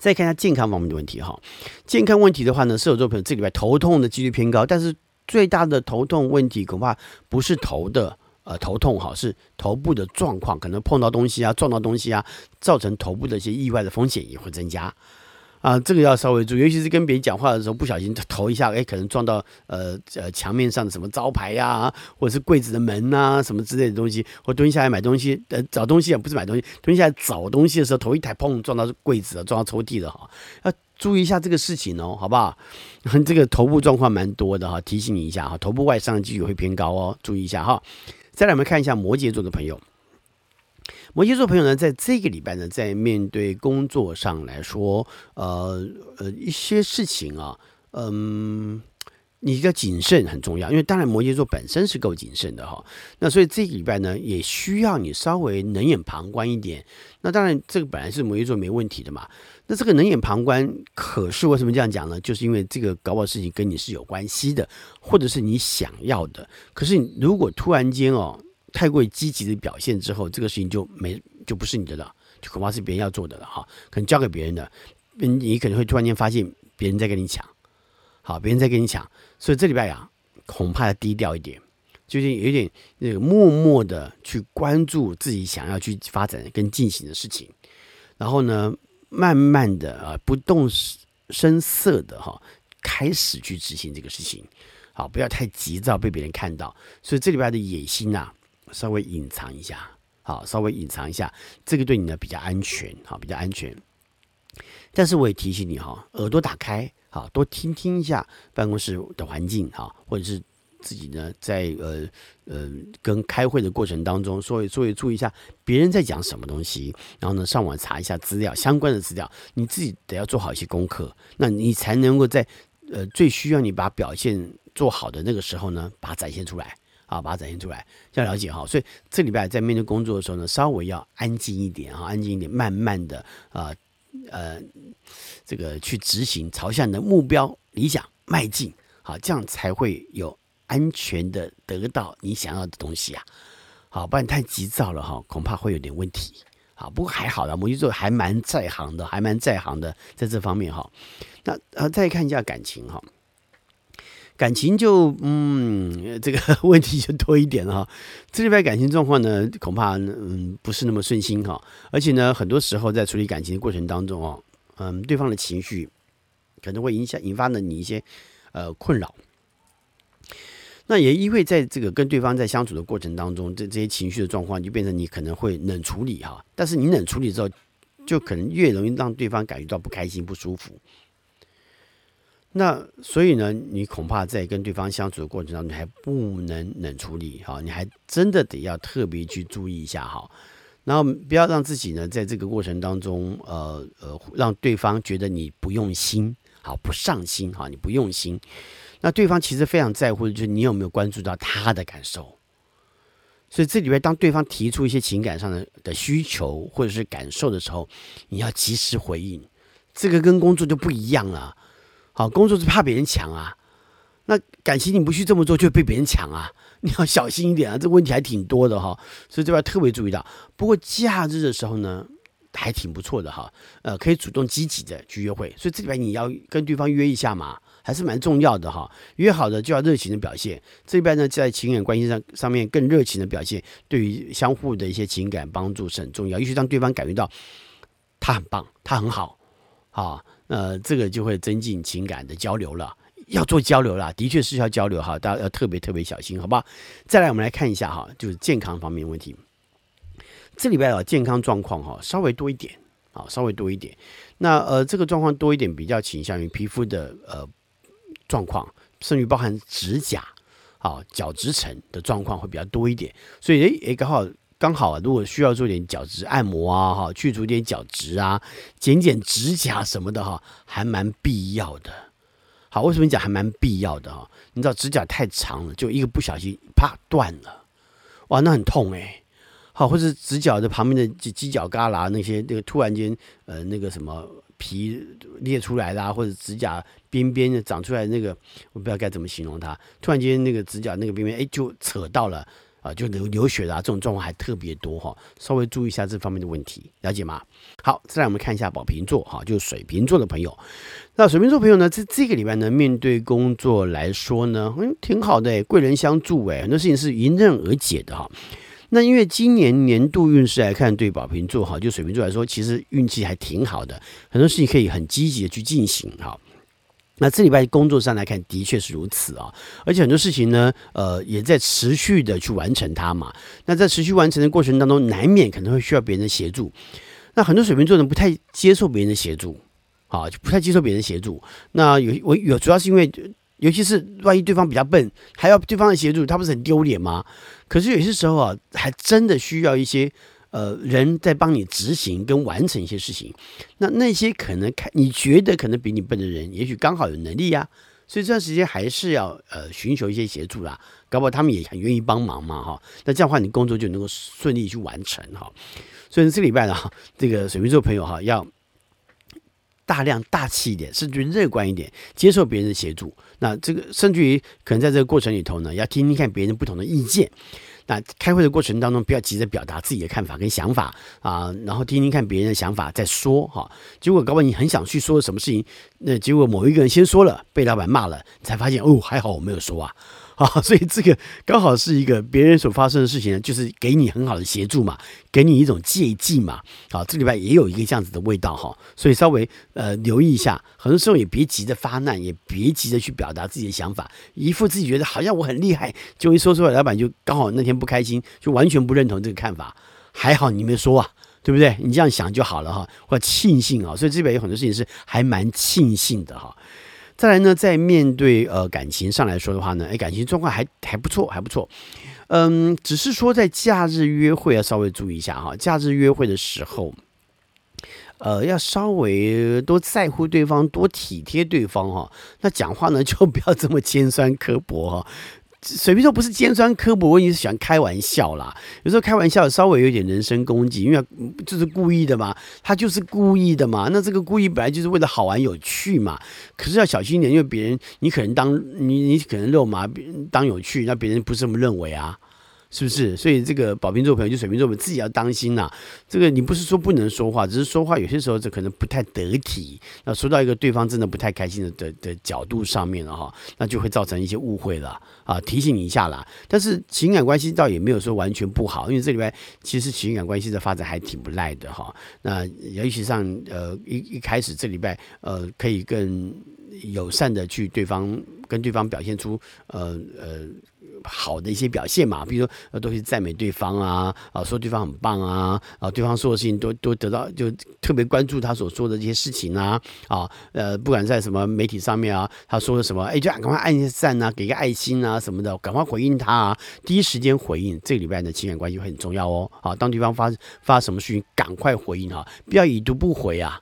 再看一下健康方面的问题哈，健康问题的话呢，射手座朋友这礼拜头痛的几率偏高，但是最大的头痛问题恐怕不是头的呃头痛哈，是头部的状况，可能碰到东西啊，撞到东西啊，造成头部的一些意外的风险也会增加。啊，这个要稍微注意，尤其是跟别人讲话的时候，不小心头一下，哎，可能撞到呃呃墙面上的什么招牌呀、或者是柜子的门呐、什么之类的东西，或蹲下来买东西，呃，找东西也，不是买东西，蹲下来找东西的时候，头一抬，砰，撞到柜子了，撞到抽屉了哈，要注意一下这个事情哦，好不好？这个头部状况蛮多的哈，提醒你一下哈，头部外伤几率会偏高哦，注意一下哈。再来，我们看一下摩羯座的朋友。摩羯座朋友呢，在这个礼拜呢，在面对工作上来说，呃呃，一些事情啊，嗯，你要谨慎很重要，因为当然摩羯座本身是够谨慎的哈。那所以这个礼拜呢，也需要你稍微冷眼旁观一点。那当然，这个本来是摩羯座没问题的嘛。那这个冷眼旁观，可是为什么这样讲呢？就是因为这个搞不好事情跟你是有关系的，或者是你想要的。可是如果突然间哦。太过于积极的表现之后，这个事情就没就不是你的了，就恐怕是别人要做的了哈，可能交给别人的，你可能会突然间发现别人在跟你抢，好，别人在跟你抢，所以这礼拜啊，恐怕要低调一点，就是有点那个默默的去关注自己想要去发展跟进行的事情，然后呢，慢慢的啊，不动声色的哈，开始去执行这个事情，好，不要太急躁被别人看到，所以这礼拜的野心呐、啊。稍微隐藏一下，好，稍微隐藏一下，这个对你呢比较安全，好，比较安全。但是我也提醒你哈，耳朵打开，好，多听听一下办公室的环境，哈，或者是自己呢在呃呃跟开会的过程当中，所以所以注意一下别人在讲什么东西，然后呢上网查一下资料，相关的资料，你自己得要做好一些功课，那你才能够在呃最需要你把表现做好的那个时候呢，把它展现出来。啊，把它展现出来，要了解哈。所以这礼拜在面对工作的时候呢，稍微要安静一点哈，安静一点，慢慢的啊呃，呃，这个去执行，朝向你的目标理想迈进，好，这样才会有安全的得到你想要的东西啊。好，不然太急躁了哈，恐怕会有点问题。好，不过还好啦，摩羯座还蛮在行的，还蛮在行的，在这方面哈。那呃，再看一下感情哈。感情就嗯，这个 问题就多一点了哈。这礼拜感情状况呢，恐怕嗯不是那么顺心哈。而且呢，很多时候在处理感情的过程当中哦，嗯，对方的情绪可能会影响引发了你一些呃困扰。那也因为在这个跟对方在相处的过程当中，这这些情绪的状况就变成你可能会冷处理哈。但是你冷处理之后，就可能越容易让对方感觉到不开心、不舒服。那所以呢，你恐怕在跟对方相处的过程当中，你还不能冷处理哈，你还真的得要特别去注意一下哈，然后不要让自己呢在这个过程当中，呃呃，让对方觉得你不用心，好不上心哈，你不用心，那对方其实非常在乎的就是你有没有关注到他的感受，所以这里边当对方提出一些情感上的的需求或者是感受的时候，你要及时回应，这个跟工作就不一样了。好，工作是怕别人抢啊，那感情你不去这么做，就被别人抢啊，你要小心一点啊，这问题还挺多的哈，所以这边特别注意到。不过假日的时候呢，还挺不错的哈，呃，可以主动积极的去约会，所以这里边你要跟对方约一下嘛，还是蛮重要的哈。约好的就要热情的表现，这边呢在情感关系上上面更热情的表现，对于相互的一些情感帮助是很重要，尤其让对方感觉到他很棒，他很好，啊。呃，这个就会增进情感的交流了，要做交流了，的确是要交流哈，大家要特别特别小心，好不好？再来，我们来看一下哈，就是健康方面问题。这礼拜啊，健康状况哈稍微多一点啊，稍微多一点。那呃，这个状况多一点，比较倾向于皮肤的呃状况，甚至包含指甲啊角质层的状况会比较多一点，所以诶诶刚好刚好啊，如果需要做点角质按摩啊哈，去除点角质啊，剪剪指甲什么的哈，还蛮必要的。好，为什么讲还蛮必要的哈？你知道指甲太长了，就一个不小心啪断了，哇，那很痛诶。好，或者指甲的旁边的犄犄角旮旯那些那个突然间呃那个什么皮裂出来啦，或者指甲边边长出来那个，我不知道该怎么形容它，突然间那个指甲那个边边哎就扯到了。啊，就流流血啊，这种状况还特别多哈，稍微注意一下这方面的问题，了解吗？好，再来我们看一下宝瓶座哈，就是水瓶座的朋友。那水瓶座朋友呢，在这个礼拜呢，面对工作来说呢，嗯，挺好的，贵人相助哎，很多事情是迎刃而解的哈。那因为今年年度运势来看，对宝瓶座哈，就水瓶座来说，其实运气还挺好的，很多事情可以很积极的去进行哈。那这礼拜工作上来看，的确是如此啊，而且很多事情呢，呃，也在持续的去完成它嘛。那在持续完成的过程当中，难免可能会需要别人的协助。那很多水瓶座人不太接受别人的协助，啊，就不太接受别人的协助。那有我有主要是因为，尤其是万一对方比较笨，还要对方的协助，他不是很丢脸吗？可是有些时候啊，还真的需要一些。呃，人在帮你执行跟完成一些事情，那那些可能看你觉得可能比你笨的人，也许刚好有能力呀，所以这段时间还是要呃寻求一些协助啦，搞不好他们也很愿意帮忙嘛哈。那这样的话，你工作就能够顺利去完成哈。所以这个礼拜呢，这个水瓶座朋友哈，要大量大气一点，甚至乐观一点，接受别人的协助。那这个甚至于可能在这个过程里头呢，要听听看别人不同的意见。那开会的过程当中，不要急着表达自己的看法跟想法啊，然后听听看别人的想法再说哈。结果搞不好你很想去说什么事情，那结果某一个人先说了，被老板骂了，才发现哦，还好我没有说啊。啊，所以这个刚好是一个别人所发生的事情，就是给你很好的协助嘛，给你一种借镜嘛。好，这礼拜也有一个这样子的味道哈，所以稍微呃留意一下，很多时候也别急着发难，也别急着去表达自己的想法，一副自己觉得好像我很厉害，就一说出来，老板就刚好那天不开心，就完全不认同这个看法。还好你没说啊，对不对？你这样想就好了哈，或庆幸啊。所以这边有很多事情是还蛮庆幸的哈。再来呢，在面对呃感情上来说的话呢，哎，感情状况还还不错，还不错。嗯，只是说在假日约会要稍微注意一下哈，假日约会的时候，呃，要稍微多在乎对方，多体贴对方哈。那讲话呢，就不要这么尖酸刻薄哈。水瓶座不是尖酸刻薄，我也是喜欢开玩笑啦。有时候开玩笑稍微有点人身攻击，因为就是故意的嘛，他就是故意的嘛。那这个故意本来就是为了好玩有趣嘛。可是要小心一点，因为别人你可能当你你可能肉麻，别人当有趣，那别人不是这么认为啊。是不是？所以这个宝瓶座朋友就水瓶座，我们自己要当心呐、这个你不是说不能说话，只是说话有些时候这可能不太得体。那说到一个对方真的不太开心的的的角度上面了哈，那就会造成一些误会了啊。提醒你一下啦。但是情感关系倒也没有说完全不好，因为这里边其实情感关系的发展还挺不赖的哈。那尤其上呃一一开始这礼拜呃可以更友善的去对方跟对方表现出呃呃。好的一些表现嘛，比如说呃，都去赞美对方啊，啊，说对方很棒啊，啊，对方说的事情都都得到，就特别关注他所说的这些事情啊，啊，呃，不管在什么媒体上面啊，他说的什么，哎，就赶快按一下赞啊，给个爱心啊什么的，赶快回应他啊，第一时间回应，这个礼拜的情感关系会很重要哦，啊，当对方发发什么事情，赶快回应哈，不要已读不回啊。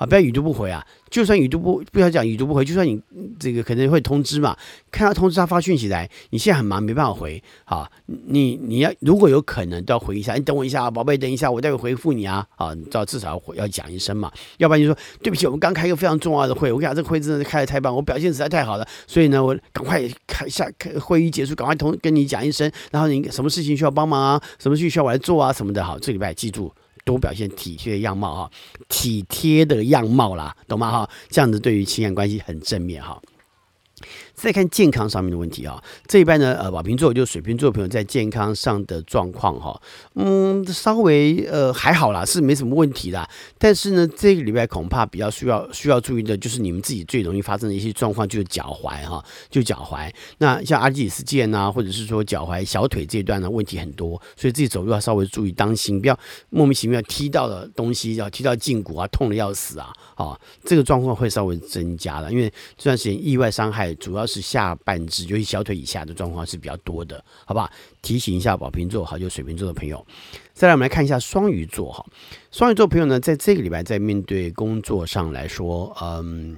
啊，不要已读不回啊！就算已读不，不要讲已读不回，就算你这个可能会通知嘛，看到通知他发讯息来，你现在很忙没办法回，好，你你要如果有可能都要回一下，你等我一下啊，宝贝，等一下，我待会回复你啊，啊，你知道至少要要讲一声嘛，要不然就说对不起，我们刚开一个非常重要的会，我跟你讲这个会真的是开的太棒，我表现实在太好了，所以呢，我赶快开下开会议结束，赶快同跟你讲一声，然后你什么事情需要帮忙啊，什么事情需要我来做啊什么的，好，这礼拜记住。多表现体贴的样貌哈，体贴的样貌啦，懂吗哈？这样子对于情感关系很正面哈。再看健康上面的问题啊，这一半呢，呃，宝瓶座就是水瓶座朋友在健康上的状况哈，嗯，稍微呃还好啦，是没什么问题的。但是呢，这个礼拜恐怕比较需要需要注意的，就是你们自己最容易发生的一些状况，就是脚踝哈，就脚踝。那像阿基里斯腱啊，或者是说脚踝、小腿这一段呢，问题很多，所以自己走路要稍微注意当心，不要莫名其妙踢到的东西，要踢到胫骨啊，痛的要死啊，啊，这个状况会稍微增加了，因为这段时间意外伤害主要。是下半肢，尤其小腿以下的状况是比较多的，好不好？提醒一下宝瓶座，好，就水瓶座的朋友。再来，我们来看一下双鱼座哈。双鱼座朋友呢，在这个礼拜在面对工作上来说，嗯。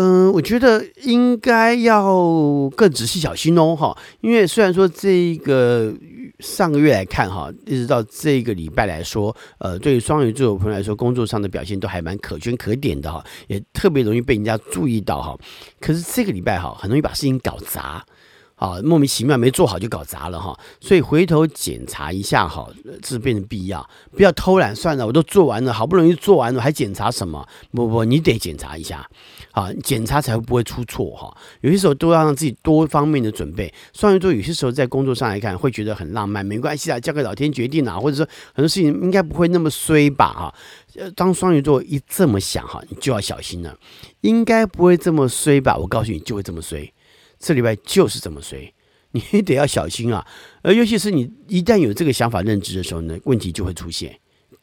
嗯，我觉得应该要更仔细小心哦，哈，因为虽然说这个上个月来看，哈，一直到这个礼拜来说，呃，对于双鱼座的朋友来说，工作上的表现都还蛮可圈可点的，哈，也特别容易被人家注意到，哈。可是这个礼拜，哈，很容易把事情搞砸。啊，莫名其妙没做好就搞砸了哈，所以回头检查一下哈，这是变成必要，不要偷懒算了，我都做完了，好不容易做完了还检查什么？不不，你得检查一下，啊，检查才会不会出错哈。有些时候都要让自己多方面的准备。双鱼座有些时候在工作上来看会觉得很浪漫，没关系啊，交给老天决定啊，或者说很多事情应该不会那么衰吧哈。当双鱼座一这么想哈，你就要小心了，应该不会这么衰吧？我告诉你，就会这么衰。这礼拜就是这么随，你得要小心啊！而尤其是你一旦有这个想法认知的时候呢，问题就会出现。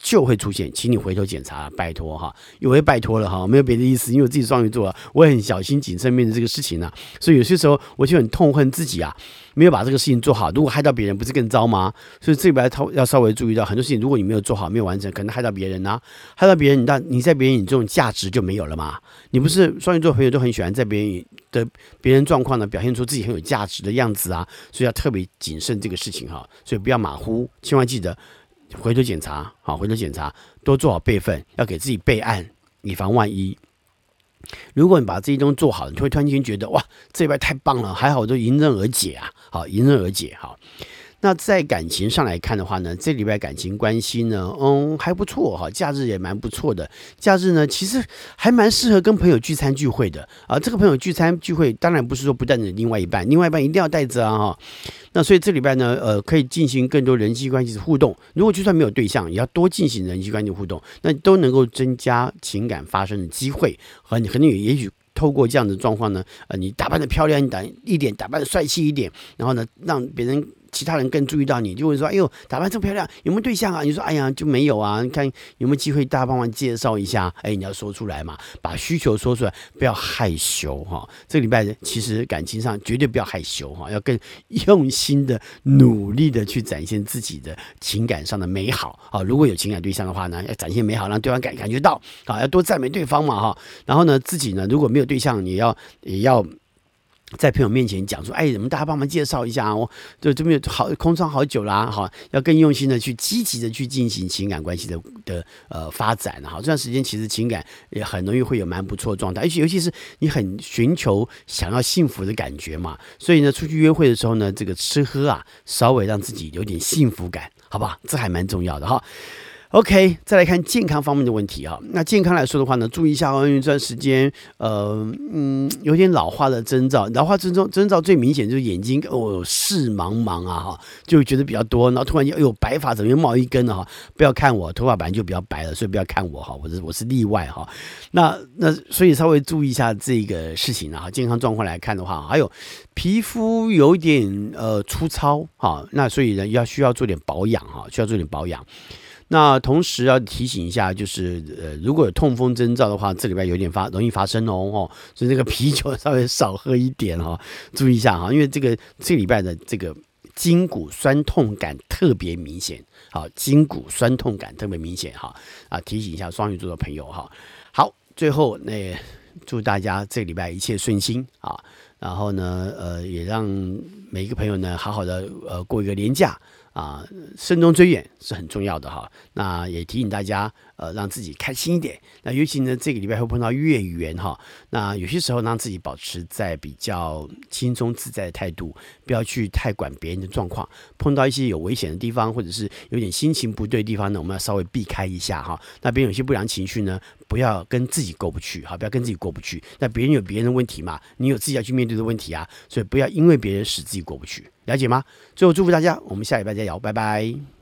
就会出现，请你回头检查，拜托哈，因为拜托了哈，没有别的意思，因为我自己双鱼座，我很小心谨慎面对这个事情呢、所以有些时候我就很痛恨自己啊，没有把这个事情做好，如果害到别人，不是更糟吗？所以这里边要要稍微注意到很多事情，如果你没有做好，没有完成，可能害到别人呢、害到别人，你到你在别人眼中价值就没有了嘛？你不是双鱼座朋友都很喜欢在别人的别人状况呢，表现出自己很有价值的样子啊，所以要特别谨慎这个事情哈，所以不要马虎，千万记得。回头检查，好，回头检查，多做好备份，要给自己备案，以防万一。如果你把这些东西做好，你会突然间觉得哇，这礼拜太棒了，还好我都迎刃而解啊，好，迎刃而解，好。那在感情上来看的话呢，这礼拜感情关系呢，嗯，还不错哈，假日也蛮不错的。假日呢，其实还蛮适合跟朋友聚餐聚会的啊。这个朋友聚餐聚会，当然不是说不带着另外一半，另外一半一定要带着啊哈。那所以这礼拜呢，呃，可以进行更多人际关系的互动。如果就算没有对象，也要多进行人际关系互动，那都能够增加情感发生的机会。和你可能也也许透过这样的状况呢，呃，你打扮的漂亮一点，一点打扮的帅气一点，然后呢，让别人。其他人更注意到你，就会说：“哎呦，打扮这么漂亮，有没有对象啊？”你说：“哎呀，就没有啊。”你看有没有机会，大家帮忙介绍一下？哎，你要说出来嘛，把需求说出来，不要害羞哈。这个礼拜其实感情上绝对不要害羞哈，要更用心的、努力的去展现自己的情感上的美好啊。如果有情感对象的话呢，要展现美好，让对方感感觉到啊，要多赞美对方嘛哈。然后呢，自己呢，如果没有对象，你要也要。在朋友面前讲说，哎，你们大家帮忙介绍一下哦，就这边好空窗好久啦，好，要更用心的去积极的去进行情感关系的的呃发展，哈，这段时间其实情感也很容易会有蛮不错的状态，而且尤其是你很寻求想要幸福的感觉嘛，所以呢，出去约会的时候呢，这个吃喝啊，稍微让自己有点幸福感，好不好？这还蛮重要的哈。OK，再来看健康方面的问题哈。那健康来说的话呢，注意一下哦，因为这段时间，呃，嗯，有点老化的征兆。老化征兆征兆最明显就是眼睛哦视茫茫啊哈，就觉得比较多。然后突然间，哎呦，白发怎么又冒一根了哈？不要看我，头发本来就比较白了，所以不要看我哈，我是我是例外哈。那那所以稍微注意一下这个事情啊，健康状况来看的话，还有皮肤有点呃粗糙哈，那所以呢要需要做点保养哈，需要做点保养。那同时要提醒一下，就是呃，如果有痛风征兆的话，这礼拜有点发容易发生哦，哦，所以这个啤酒稍微少喝一点哈，注意一下哈，因为这个这礼拜的这个筋骨酸痛感特别明显，好，筋骨酸痛感特别明显哈，啊，提醒一下双鱼座的朋友哈。好，最后那祝大家这礼拜一切顺心啊，然后呢，呃，也让每一个朋友呢好好的呃过一个年假。啊，慎终追远是很重要的哈。那也提醒大家，呃，让自己开心一点。那尤其呢，这个礼拜会碰到月圆哈。那有些时候让自己保持在比较轻松自在的态度，不要去太管别人的状况。碰到一些有危险的地方，或者是有点心情不对的地方呢，我们要稍微避开一下哈。那别人有些不良情绪呢，不要跟自己过不去哈，不要跟自己过不去。那别人有别人的问题嘛，你有自己要去面对的问题啊，所以不要因为别人使自己过不去。了解吗？最后祝福大家，我们下礼拜再聊，拜拜。